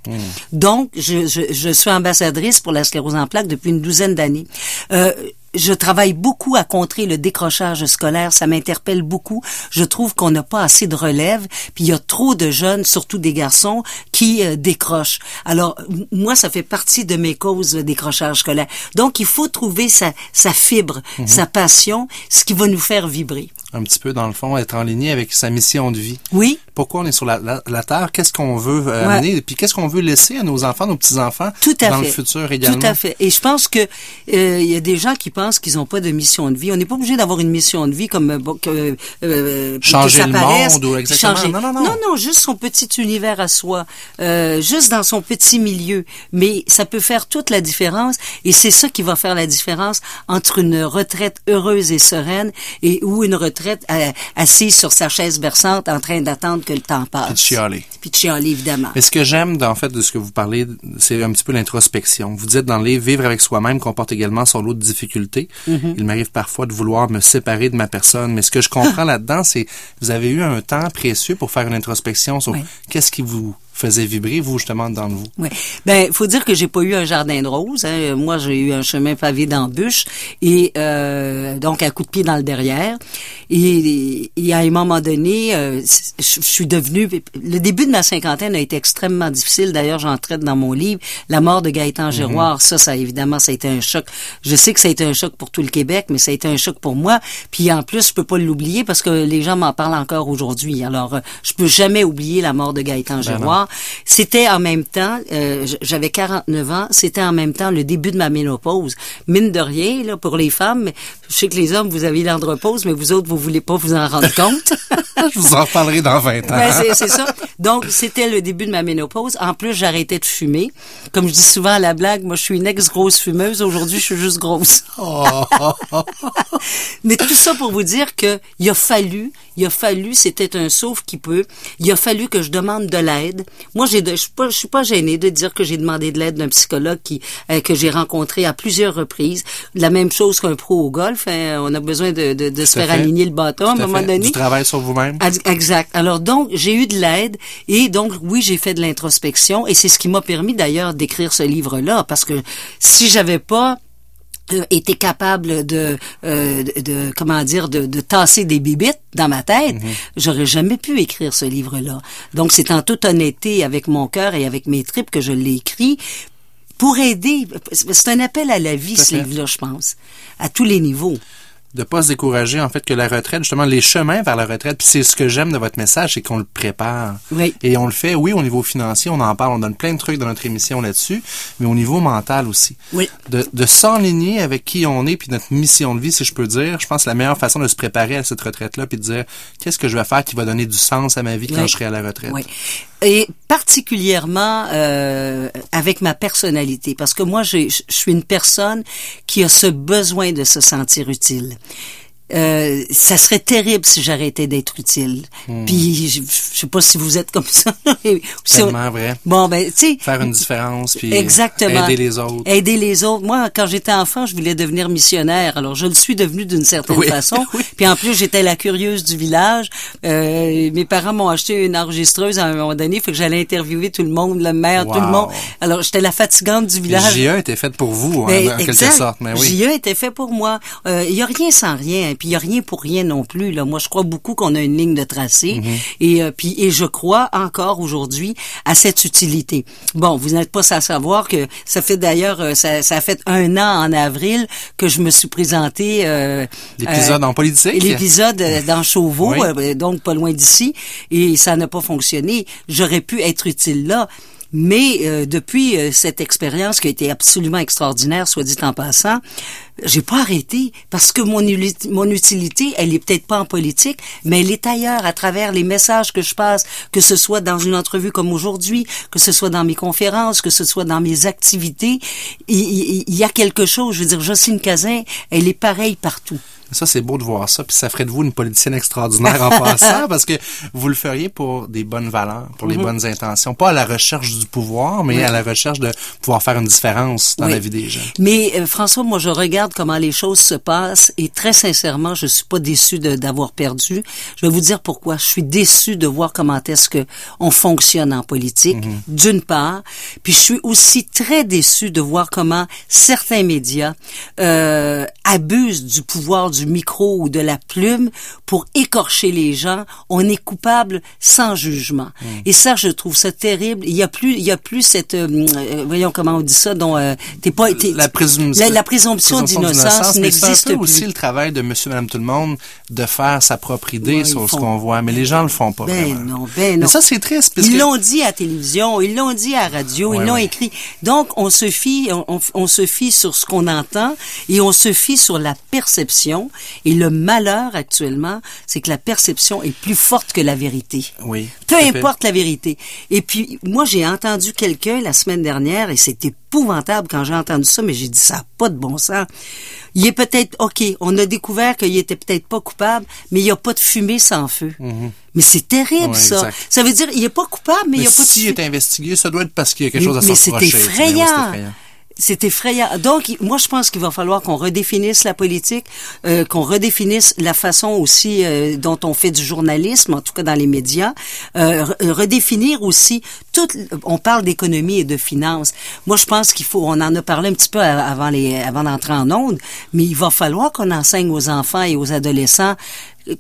Donc, je, je, je suis ambassadrice pour la sclérose en plaques depuis une douzaine d'années. Euh, je travaille beaucoup à contrer le décrochage scolaire, ça m'interpelle beaucoup. Je trouve qu'on n'a pas assez de relève, puis il y a trop de jeunes, surtout des garçons, qui euh, décrochent. Alors moi, ça fait partie de mes causes le décrochage scolaire. Donc il faut trouver sa, sa fibre, sa passion, ce qui va nous faire vibrer. Un petit peu, dans le fond, être en ligne avec sa mission de vie. Oui, Pourquoi on est sur la, la- la Terre? Qu'est-ce qu'on veut euh, Ouais. amener? Puis qu'est-ce qu'on veut laisser à nos enfants, nos petits-enfants Tout à dans fait. le futur également? Tout à fait. Et je pense que euh, il y a des gens qui pensent qu'ils n'ont pas de mission de vie. On n'est pas obligé d'avoir une mission de vie comme euh, que, euh, que Changer ça le paraisse, monde ou exactement. changer- Non, non, non. non, non, juste son petit univers à soi, euh, juste dans son petit milieu. Mais ça peut faire toute la différence. Et c'est ça qui va faire la différence entre une retraite heureuse et sereine et ou une retraite euh, assise sur sa chaise berçante en train d'attendre que le temps passe. Puis de chialer. Puis de chialer, évidemment. Mais ce que j'aime, en fait, de ce que vous parlez, c'est un petit peu l'introspection. Vous dites dans le livre, vivre avec soi-même comporte également son lot de difficultés. Mm-hmm. Il m'arrive parfois de vouloir me séparer de ma personne. Mais ce que je comprends (laughs) là-dedans, c'est vous avez eu un temps précieux pour faire une introspection sur Oui. qu'est-ce qui vous faisait vibrer, vous, justement, dans vous? Oui. Ben, faut dire que j'ai pas eu un jardin de roses. Hein. Moi, j'ai eu un chemin pavé d'embûches et euh, donc un coup de pied dans le derrière. Et, et à un moment donné, euh, je suis devenue. Le début de ma cinquantaine a été extrêmement difficile. D'ailleurs, j'en traite dans mon livre. La mort de Gaëtan Giroir, ça, ça évidemment, ça a été un choc. Je sais que ça a été un choc pour tout le Québec, mais ça a été un choc pour moi. Puis en plus, je peux pas l'oublier parce que les gens m'en parlent encore aujourd'hui. Alors, euh, je peux jamais oublier la mort de Gaëtan Giroir. C'était en même temps, euh, j'avais 49 ans, c'était en même temps le début de ma ménopause. Mine de rien, là, pour les femmes, je sais que les hommes, vous avez l'andropause, mais vous autres, vous voulez pas vous en rendre compte. (laughs) Je vous en reparlerai dans 20 ans. Ben, c'est- ça. Donc, c'était le début de ma ménopause. En plus, j'arrêtais de fumer. Comme je dis souvent à la blague, moi, je suis une ex-grosse fumeuse. Aujourd'hui, je suis juste grosse. Oh. (laughs) Mais tout ça pour vous dire que il a fallu, il a fallu, c'était un sauf qui peut, il a fallu que je demande de l'aide. Moi, j'ai, je suis pas, je suis pas gênée de dire que j'ai demandé de l'aide d'un psychologue qui euh, que j'ai rencontré à plusieurs reprises. La même chose qu'un pro au golf. hein. On a besoin de, de, de se faire fait. aligner le bâton à un moment fait. donné. Du travail sur vous-même. Exact. Alors donc, j'ai eu de l'aide et donc oui, j'ai fait de l'introspection et c'est ce qui m'a permis d'ailleurs d'écrire ce livre-là parce que si j'avais pas euh, été capable de, euh, de, de- comment dire de, de tasser des bibites dans ma tête, j'aurais jamais pu écrire ce livre-là. Donc c'est en toute honnêteté avec mon cœur et avec mes tripes que je l'ai écrit pour aider. C'est un appel à la vie, Tout ce livre-là, je pense, à tous les niveaux. De pas se décourager en fait que la retraite justement les chemins vers la retraite puis c'est ce que j'aime de votre message c'est qu'on le prépare Oui. et on le fait oui au niveau financier on en parle on donne plein de trucs dans notre émission là-dessus mais au niveau mental aussi Oui. de, de s'enligner avec qui on est puis notre mission de vie si je peux dire je pense que la meilleure façon de se préparer à cette retraite là puis de dire qu'est-ce que je vais faire qui va donner du sens à ma vie quand je serai à la retraite? Oui. Et particulièrement euh, avec ma personnalité, parce que moi, je suis une personne qui a ce besoin de se sentir utile. Euh, ça serait terrible si j'arrêtais d'être utile. Puis je, je sais pas si vous êtes comme ça. (laughs) si on- tellement vrai Bon ben, tu sais, faire une différence puis Exactement. aider les autres Aider les autres. Moi, quand j'étais enfant, je voulais devenir missionnaire. Alors, je le suis devenu d'une certaine Oui. façon. (laughs) Oui. Puis en plus, j'étais la curieuse du village. Euh, mes parents m'ont acheté une enregistreuse à un moment donné. Fait que j'allais interviewer tout le monde, le maire, tout le monde. Alors, j'étais la fatigante du village. JA était faite pour vous hein, Ben, en quelque sorte mais oui JA était fait pour moi. Il y a rien sans rien, puis il y a rien pour rien non plus. Là, moi, je crois beaucoup qu'on a une ligne de tracé, Mm-hmm. et euh, puis et je crois encore aujourd'hui à cette utilité. Bon, vous n'êtes pas sans savoir que ça fait d'ailleurs euh, ça, ça a fait un an en avril que je me suis présenté euh, l'épisode euh, en politique? L'épisode euh, (laughs) dans Chauveau, Oui. euh, donc pas loin d'ici, et ça n'a pas fonctionné. J'aurais pu être utile là. Mais euh, depuis euh, cette expérience qui a été absolument extraordinaire, soit dit en passant, j'ai pas arrêté parce que mon, utilité, elle est peut-être pas en politique, mais elle est ailleurs à travers les messages que je passe, que ce soit dans une entrevue comme aujourd'hui, que ce soit dans mes conférences, que ce soit dans mes activités. Il, il- il y a quelque chose. Je veux dire, Jocelyne Cazin, elle est pareille partout. Ça, c'est beau de voir ça, puis ça ferait de vous une politicienne extraordinaire en passant, (laughs) parce que vous le feriez pour des bonnes valeurs, pour Mhm. les bonnes intentions. Pas à la recherche du pouvoir, mais à la recherche de pouvoir faire une différence dans Oui. la vie des gens. Mais euh, François, moi je regarde comment les choses se passent et très sincèrement, je suis pas déçu d'avoir perdu. Je vais vous dire pourquoi. Je suis déçu de voir comment est-ce que on fonctionne en politique, d'une part, puis je suis aussi très déçu de voir comment certains médias euh, abusent du pouvoir du micro ou de la plume pour écorcher les gens. On est coupable sans jugement. Et ça, je trouve ça terrible. Il y a plus, il y a plus cette, euh, euh, voyons comment on dit ça, dont euh, t'es pas, t'es- La, présum- la, la présomption d'innocence n'existe aussi le travail de monsieur, madame, tout le monde de faire sa propre idée Ouais, sur ce qu'on voit, mais les gens le font pas Ben vraiment. non, ben non. Mais ça, c'est triste, parce Ils que... l'ont dit à la télévision, ils l'ont dit à la radio, Ouais, ils l'ont ouais. écrit. Donc, on se fie, on, on- on se fie sur ce qu'on entend et on se fie sur la perception. Et le malheur actuellement, c'est que la perception est plus forte que la vérité. Oui. Peu importe la vérité. Et puis, moi, j'ai entendu quelqu'un la semaine dernière, et c'est épouvantable quand j'ai entendu ça, mais j'ai dit ça n'a pas de bon sens. Il est peut-être, OK, on a découvert qu'il était peut-être pas coupable, mais il n'y a pas de fumée sans feu. Mais c'est terrible, Ouais, ça. exact. Ça veut dire, il est pas coupable, mais, il n'y a pas de s'il fumée. est investigué, ça doit être parce qu'il y a quelque Mais- chose à mais s'en. Mais c'est effrayant. C'est effrayant. Donc, moi, je pense qu'il va falloir qu'on redéfinisse la politique, euh, qu'on redéfinisse la façon aussi euh, dont on fait du journalisme, en tout cas dans les médias, euh, re- redéfinir aussi tout. On parle d'économie et de finances. Moi, je pense qu'il faut. On en a parlé un petit peu avant les, avant d'entrer en onde, mais il va falloir qu'on enseigne aux enfants et aux adolescents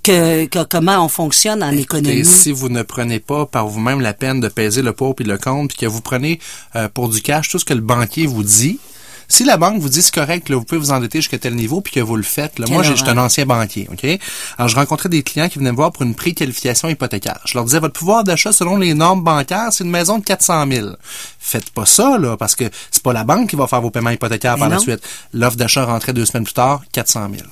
que, que comment on fonctionne en économie. si vous ne prenez pas par vous-même la peine de peser le pour puis le contre, puis que vous prenez euh, pour du cash tout ce que le banquier vous dit, si la banque vous dit c'est correct, là, vous pouvez vous endetter jusqu'à tel niveau, puis que vous le faites, là, moi, j'ai- j'étais un ancien banquier, OK? Alors, je rencontrais des clients qui venaient me voir pour une préqualification hypothécaire. Je leur disais, votre pouvoir d'achat selon les normes bancaires, c'est une maison de 400 000. Faites pas ça, là, parce que c'est pas la banque qui va faire vos paiements hypothécaires Mais par la suite. L'offre d'achat rentrait deux semaines plus tard, 400 000.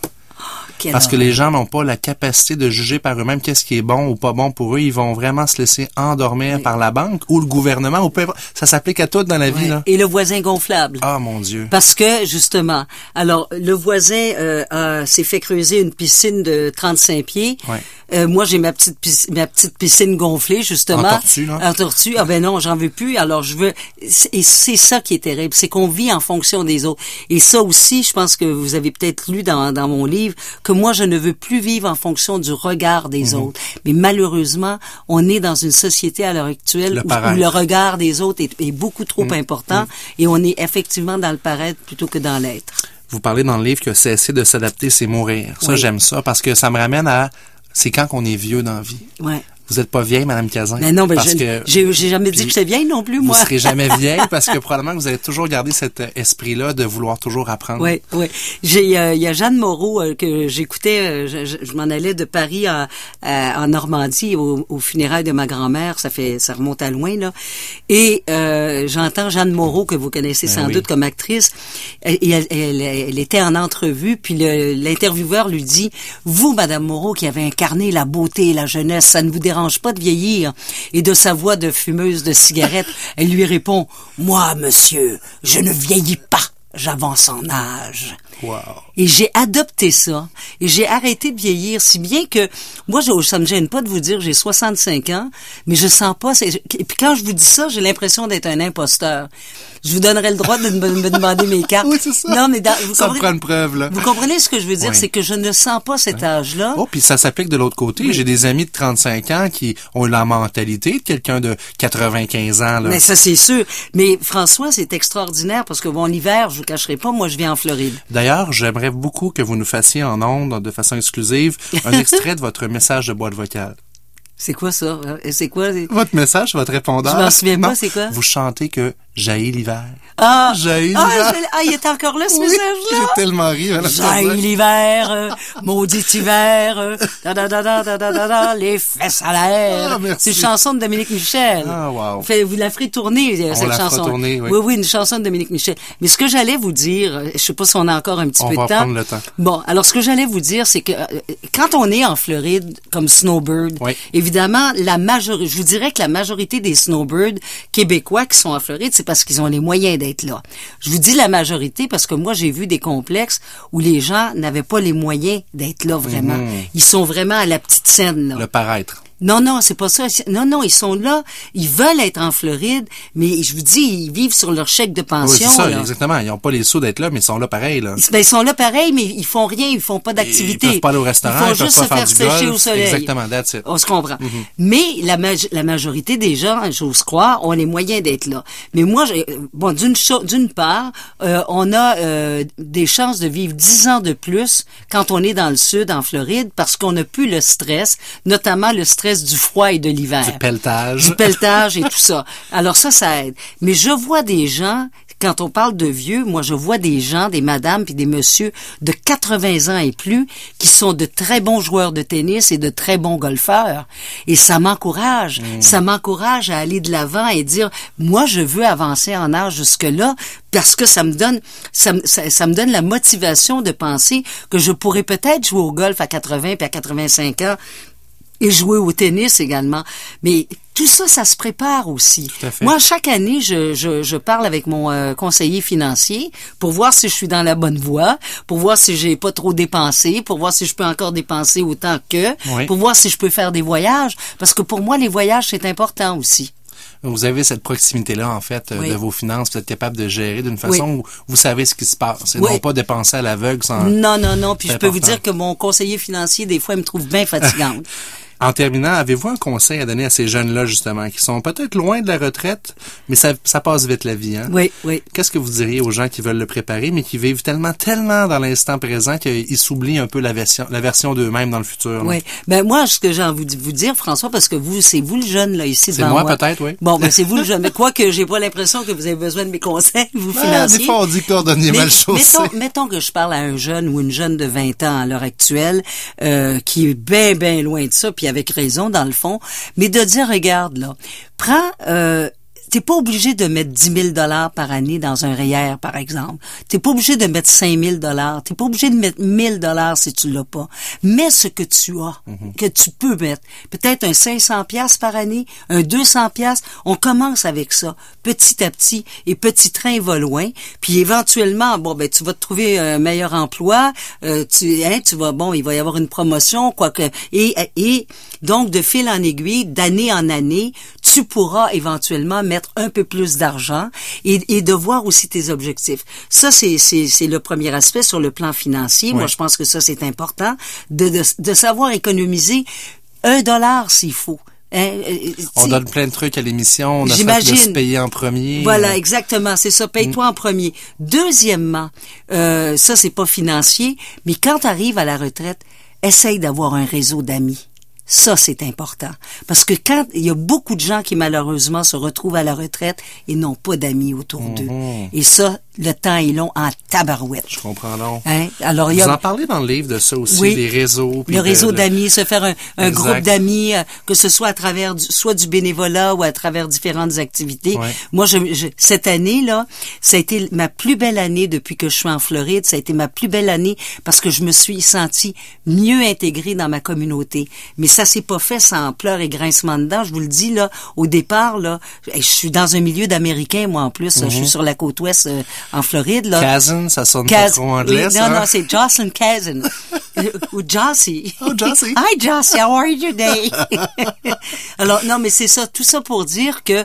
Quelle Parce que les gens n'ont pas la capacité de juger par eux-mêmes qu'est-ce qui est bon ou pas bon pour eux. Ils vont vraiment se laisser endormir par la banque ou le gouvernement ou peu. Ça s'applique à tout dans la vie, là. Et le voisin gonflable. Ah, mon Dieu. Parce que justement, alors le voisin euh, s'est fait creuser une piscine de 35 pieds. Ouais. Euh, moi j'ai ma petite piscine, ma petite piscine gonflée justement. En tortue, là. En tortue. Ah ben non, j'en veux plus. Alors je veux. Et c'est ça qui est terrible, c'est qu'on vit en fonction des autres. Et ça aussi, je pense que vous avez peut-être lu dans, dans mon livre que moi je ne veux plus vivre en fonction du regard des Mhm. autres. Mais malheureusement, on est dans une société à l'heure actuelle Le où- le regard des autres est, est beaucoup trop Mm. important et on est effectivement dans le paraître plutôt que dans l'être. Vous parlez dans le livre que cesser de s'adapter, c'est mourir. Ça, Oui. j'aime ça parce que ça me ramène à, c'est quand qu'on est vieux dans la vie. Ouais. Vous êtes pas vieille, Madame Cazin? Mais non, mais parce je- que j'ai j'ai jamais dit que j'étais vieille non plus, vous moi. serez jamais (laughs) vieille parce que probablement que vous allez toujours garder cet euh, esprit-là de vouloir toujours apprendre. Oui, oui. J'ai, euh, il y a Jeanne Moreau euh, que j'écoutais. je je, je m'en allais de Paris à, à- en Normandie au, au funérailles de ma grand-mère. Ça fait, ça remonte à loin là. Et euh, j'entends Jeanne Moreau que vous connaissez Ben sans oui. doute comme actrice. Et elle, elle, elle était en entrevue, puis le- l'intervieweur lui dit "Vous, Madame Moreau, qui avez incarné la beauté et la jeunesse, ça ne vous dérange pas de vieillir Et de sa voix de fumeuse de cigarette, (laughs) elle lui répond "Moi, monsieur, je ne vieillis pas." J'avance en âge. Wow. Et j'ai adopté ça. Et j'ai arrêté de vieillir, si bien que moi, je, ça me gêne pas de vous dire, j'ai 65 ans, mais je sens pas. Et puis quand je vous dis ça, j'ai l'impression d'être un imposteur. Je vous donnerai le droit de me, me demander mes cartes. (laughs) Oui, c'est ça. Non, mais dans- vous, Ça me comprenez, prend une preuve, là. vous comprenez ce que je veux dire, Oui. c'est que je ne sens pas cet âge-là. Oh, puis ça s'applique de l'autre côté. J'ai des amis de 35 ans qui ont la mentalité de quelqu'un de 95 ans. Là. Mais ça, c'est sûr. Mais François, c'est extraordinaire parce que bon, l'hiver, je vous cacherai pas, moi, je vis en Floride. D'ailleurs, j'aimerais beaucoup que vous nous fassiez en ondes, de façon exclusive, un extrait de votre message de boîte vocale. C'est quoi ça? Euh, C'est quoi? Votre message, votre répondeur? Je m'en souviens pas, c'est quoi? Vous chantez que Jaillit l'hiver. Ah, (laughs) Jaillit ah, l'hiver. Ah, il est encore là, ce message-là? J'ai tellement ri. Jaillit l'hiver, euh, (laughs) maudit hiver, euh, da, da, da, les fesses à l'air. Ah, c'est une chanson de Dominique Michel. Ah, wow. Vous la ferez tourner, euh, on cette la chanson. Oui. oui, une chanson de Dominique Michel. Mais ce que j'allais vous dire, euh, je sais pas si on a encore un petit peu de temps. On va prendre le temps. Bon, alors ce que j'allais vous dire, c'est que quand on est en Floride, comme Snowbird, évidemment, la majorité, je vous dirais que la majorité des Snowbirds québécois qui sont en Floride, c'est parce qu'ils ont les moyens d'être là. Je vous dis la majorité parce que moi, j'ai vu des complexes où les gens n'avaient pas les moyens d'être là vraiment. Ils sont vraiment à la petite scène, là. Le paraître. Non, non, c'est pas ça. Non, non, ils sont là. Ils veulent être en Floride, mais je vous dis, ils vivent sur leur chèque de Oui, pension. c'est ça, là. exactement. Ils n'ont pas les sous d'être là, mais ils sont là pareil. Là. Ben, ils sont là pareil, mais ils font rien, ils font pas d'activité. Ils peuvent pas aller au restaurant, Ils font ils peuvent juste pas se faire faire sécher golf. au soleil. Exactement, that's it. On se comprend. Mais la, maj- la majorité des gens, j'ose croire, ont les moyens d'être là. Mais moi, j'ai- bon, d'une part, euh, on a euh, des chances de vivre dix ans de plus quand on est dans le sud, en Floride, parce qu'on n'a plus le stress, notamment le stress du froid et de l'hiver Du pelletage. du pelletage et tout ça. Alors ça, ça aide. Mais je vois des gens, quand on parle de vieux, moi je vois des gens, des madames puis des messieurs de 80 ans et plus qui sont de très bons joueurs de tennis et de très bons golfeurs. Et ça m'encourage. Ça m'encourage à aller de l'avant et dire, moi je veux avancer en âge jusque-là parce que ça me donne ça, ça me donne la motivation de penser que je pourrais peut-être jouer au golf à 80 puis à 85 ans et jouer au tennis également. Mais tout ça, ça se prépare aussi. Tout à fait. Moi, chaque année, je, je, je parle avec mon euh, conseiller financier pour voir si je suis dans la bonne voie, pour voir si j'ai pas trop dépensé, pour voir si je peux encore dépenser autant que, Oui. pour voir si je peux faire des voyages. Parce que pour moi, les voyages, c'est important aussi. Vous avez cette proximité-là, en fait, euh, Oui. de vos finances. Vous êtes capable de gérer d'une façon où vous savez ce qui se passe. Et Oui. non pas dépenser à l'aveugle sans... Non, non, non. Puis je peux vous dire que mon conseiller financier, des fois, il me trouve bien fatigante. (laughs) En terminant, avez-vous un conseil à donner à ces jeunes-là, justement, qui sont peut-être loin de la retraite, mais ça, ça passe vite la vie, hein? oui, oui. Qu'est-ce que vous diriez aux gens qui veulent le préparer, mais qui vivent tellement, tellement dans l'instant présent qu'ils s'oublient un peu la version, la version d'eux-mêmes dans le futur? là? Oui. Ben moi, ce que j'ai envie de vous dire, François, parce que vous, c'est vous le jeune là ici C'est devant moi, moi. peut-être, oui. Bon, ben c'est vous le jeune. Mais (laughs) quoi que j'ai pas l'impression que vous avez besoin de mes conseils, vous financiers. des fois, on dit Mais mal mettons, mettons que je parle à un jeune ou une jeune de 20 ans à l'heure actuelle euh, qui est bien, bien loin de ça, puis avec raison dans le fond, mais de dire, regarde là, prends... Euh, t'es pas obligé de mettre 10 000 dollars par année dans un REER, par exemple. T'es pas obligé de mettre 5 000 dollars. T'es pas obligé de mettre 1000 dollars si tu l'as pas. Mets ce que tu as, Mhm. que tu peux mettre. Peut-être un 500 pièces par année, un 200 pièces. On commence avec ça, petit à petit, et petit train va loin. Puis éventuellement, bon ben tu vas te trouver un meilleur emploi. euh, tu, hein, tu vas, bon, il va y avoir une promotion, quoi que, et et donc de fil en aiguille, d'année en année, tu pourras éventuellement mettre un peu plus d'argent et, et de voir aussi tes objectifs. Ça, c'est, c'est, c'est le premier aspect sur le plan financier. Moi, je pense que ça, c'est important de, de, de savoir économiser un dollar s'il faut. Hein, euh, On tu- donne plein de trucs à l'émission. On a fait de se payer en premier. Voilà, exactement, c'est ça. Paye-toi en premier. Deuxièmement, euh, ça c'est pas financier, mais quand tu arrives à la retraite, essaye d'avoir un réseau d'amis. Ça, c'est important. Parce que quand il y a beaucoup de gens qui malheureusement se retrouvent à la retraite et n'ont pas d'amis autour d'eux. Et ça, le temps est long en tabarouette. Je comprends donc. Hein? Alors, il y Vous a... en parlez dans le livre de ça aussi, Oui. les réseaux. le de- réseau le- d'amis, se faire un, un groupe d'amis, euh, que ce soit à travers du, soit du bénévolat ou à travers différentes activités. Ouais. Moi, je, je- cette année là, ça a été ma plus belle année depuis que je suis en Floride. Ça a été ma plus belle année parce que je me suis sentie mieux intégrée dans ma communauté. Mais ça s'est pas fait sans pleurs et grincements dedans. Je vous le dis là, au départ là, je suis dans un milieu d'américain moi en plus. Je suis sur la côte ouest euh, en Floride là. Cousin, ça sonne pas Kaz- trop anglais, oui. Non, non, c'est Jocelyn Cousin. (laughs) Ou Jossie. Oh, Jossie. Hi, Jossie, how are you today? (laughs) Alors, non, mais c'est ça, tout ça pour dire que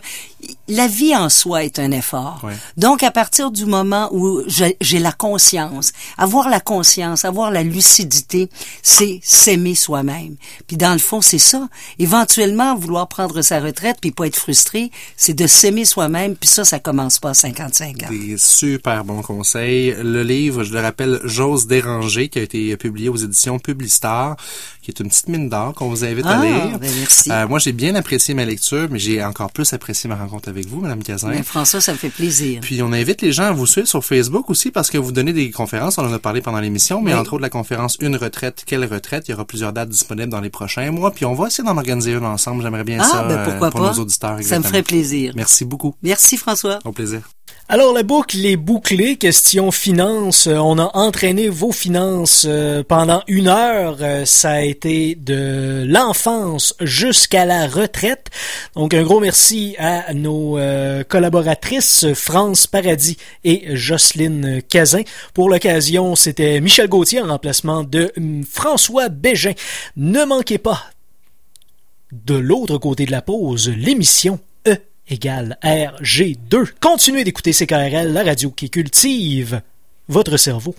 la vie en soi est un effort. Donc, à partir du moment où j'ai j'ai la conscience, avoir la conscience, avoir la lucidité, c'est s'aimer soi-même. Puis dans le fond, c'est ça. Éventuellement, vouloir prendre sa retraite puis pas être frustré, c'est de s'aimer soi-même. Puis ça, ça commence pas à 55 ans. Des super bons conseils. Le livre, je le rappelle, J'ose déranger, qui a été publié aux éditions Publistar, qui est une petite mine d'or qu'on vous invite à Ah, lire. ben merci. Euh, moi, j'ai bien apprécié ma lecture, mais j'ai encore plus apprécié ma rencontre avec vous, Madame Cazin. Ben, François, ça me fait plaisir. Puis on invite les gens à vous suivre sur Facebook aussi parce que vous donnez des conférences, on en a parlé pendant l'émission, mais Oui. entre autres la conférence Une retraite, quelle retraite, il y aura plusieurs dates disponibles dans les prochains mois, puis on va essayer d'en organiser une ensemble, j'aimerais bien Ah, ça ben euh, pourquoi pour pas? nos auditeurs. Ça me exactement. ferait plaisir. Merci beaucoup. Merci François. Au plaisir. Alors la boucle est bouclée, question finance. Euh, On a entraîné vos finances euh, pendant une heure. Euh, Ça a été de l'enfance jusqu'à la retraite. Donc un gros merci à nos collaboratrices France Paradis et Jocelyne Cazin. Pour l'occasion, c'était Michel Gauthier en remplacement de hum, François Bégin. Ne manquez pas de l'autre côté de la pause, l'émission égale RG2. Continuez d'écouter CKRL, la radio qui cultive votre cerveau.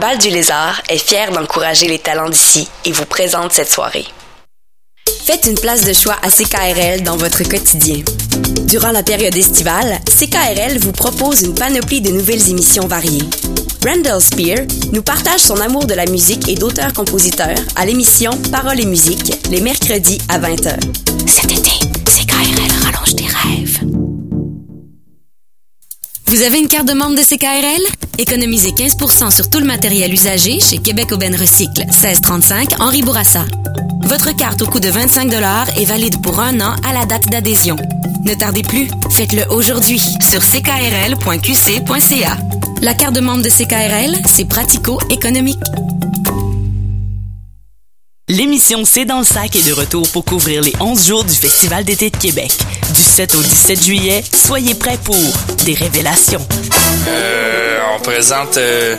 Bal du Lézard est fier d'encourager les talents d'ici et vous présente cette soirée. Faites une place de choix à CKRL dans votre quotidien. Durant la période estivale, CKRL vous propose une panoplie de nouvelles émissions variées. Randall Spear nous partage son amour de la musique et d'auteurs-compositeurs à l'émission Paroles et musique les mercredis à 20h. Cet été, CKRL rallonge tes rêves. Vous avez une carte de membre de CKRL? Économisez 15% sur tout le matériel usagé chez Québec Aubin Recycle, 1635 Henri Bourassa. Votre carte au coût de 25 est valide pour un an à la date d'adhésion. Ne tardez plus, faites-le aujourd'hui sur ckrl.qc.ca. La carte de membre de CKRL, c'est pratico-économique. L'émission C'est dans le sac est de retour pour couvrir les 11 jours du Festival d'été de Québec. Du 7 au 17 juillet, soyez prêts pour des révélations, Euh, on présente euh,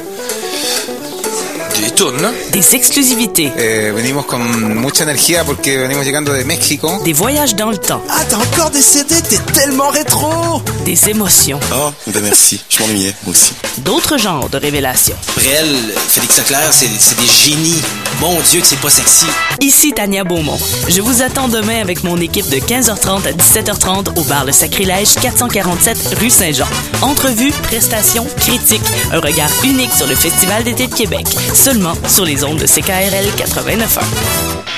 Des exclusivités. Eh, venimos con mucha energía porque venimos llegando de México. Des voyages dans le temps. Ah, t'as encore des CD, t'es tellement rétro Des émotions. Oh, ben merci, je m'ennuyais, moi aussi. D'autres genres de révélations. Brel, Félix Leclerc, c'est des génies. Mon Dieu que c'est pas sexy. Ici Tania Beaumont. Je vous attends demain avec mon équipe de 15h30 à 17h30 au bar Le Sacrilège, 447 rue Saint-Jean. Entrevue, prestations, critiques, un regard unique sur le Festival d'été de Québec. Seulement sur les ondes de CKRL 89.1.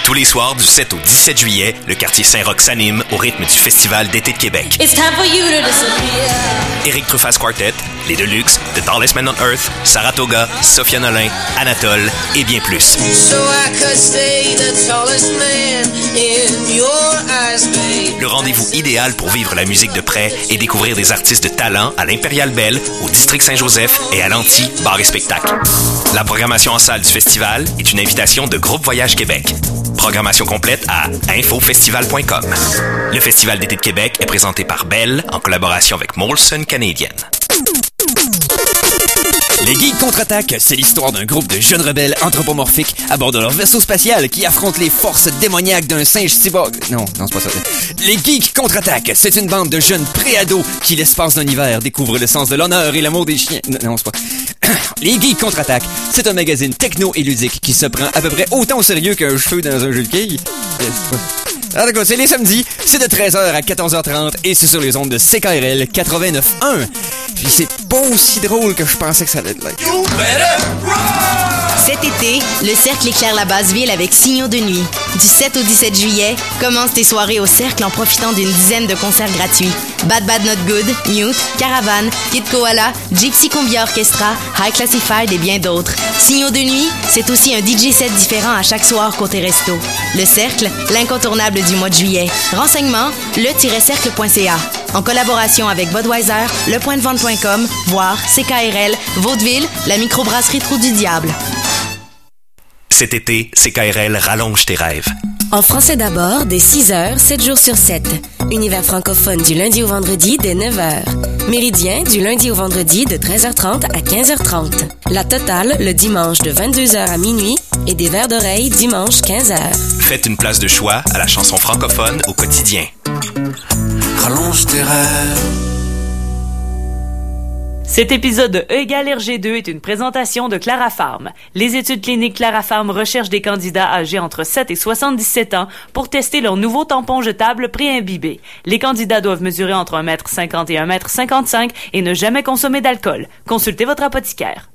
Tous les soirs du 7 au 17 juillet, le quartier Saint-Roch s'anime au rythme du Festival d'été de Québec. It's time for you to disappear. Eric Truffaz Quartet, Les Deluxe, The Tallest Man on Earth, Saratoga, Sophia Nolin, Anatole et bien plus. Le rendez-vous idéal pour vivre la musique de près et découvrir des artistes de talent à l'Impérial Belle, au District Saint-Joseph et à l'Anti Bar et Spectacle. La programmation en salle du festival est une invitation de Groupe Voyage Québec. Programmation complète à infofestival.com. Le Festival d'été de Québec est présenté par Bell en collaboration avec Molson Canadian. Les Geeks contre-attaque, c'est l'histoire d'un groupe de jeunes rebelles anthropomorphiques à bord de leur vaisseau spatial qui affrontent les forces démoniaques d'un singe cyborg. Non, non, c'est pas ça. Les Geeks contre-attaque, c'est une bande de jeunes préados qui, l'espace d'un hiver, découvrent le sens de l'honneur et l'amour des chiens. Non, non c'est pas. (coughs) Les Geeks contre-attaque, c'est un magazine techno et ludique qui se prend à peu près autant au sérieux qu'un cheveu dans un jeu de quilles. Ah d'accord, c'est les samedis, c'est de 13h à 14h30 et c'est sur les ondes de CKRL 89.1. Puis c'est pas aussi drôle que je pensais que ça allait être. Cet été, le Cercle éclaire la base ville avec Signaux de nuit. Du 7 au 17 juillet, commence tes soirées au Cercle en profitant d'une dizaine de concerts gratuits. Bad Bad Not Good, Mute, Caravan, Kid Koala, Gypsy Combi Orchestra, High Classified et bien d'autres. Signaux de nuit, c'est aussi un DJ set différent à chaque soir côté resto. Le Cercle, l'incontournable du mois de juillet. Renseignements, le-cercle.ca. En collaboration avec Budweiser, lepointdevente.com, voire CKRL, Vaudeville, la microbrasserie Trou du Diable. Cet été, CKRL rallonge tes rêves. En français d'abord, dès 6h, 7 jours sur 7. Univers francophone du lundi au vendredi dès 9h. Méridien du lundi au vendredi de 13h30 à 15h30. La totale le dimanche de 22h à minuit et des verres d'oreille dimanche 15h. Faites une place de choix à la chanson francophone au quotidien. Rallonge tes rêves. Cet épisode de E égale RG2 est une présentation de Clara Farm. Les études cliniques Clara Farm recherchent des candidats âgés entre 7 et 77 ans pour tester leur nouveau tampon jetable pré-imbibé. Les candidats doivent mesurer entre 1m50 et 1m55 et ne jamais consommer d'alcool. Consultez votre apothicaire.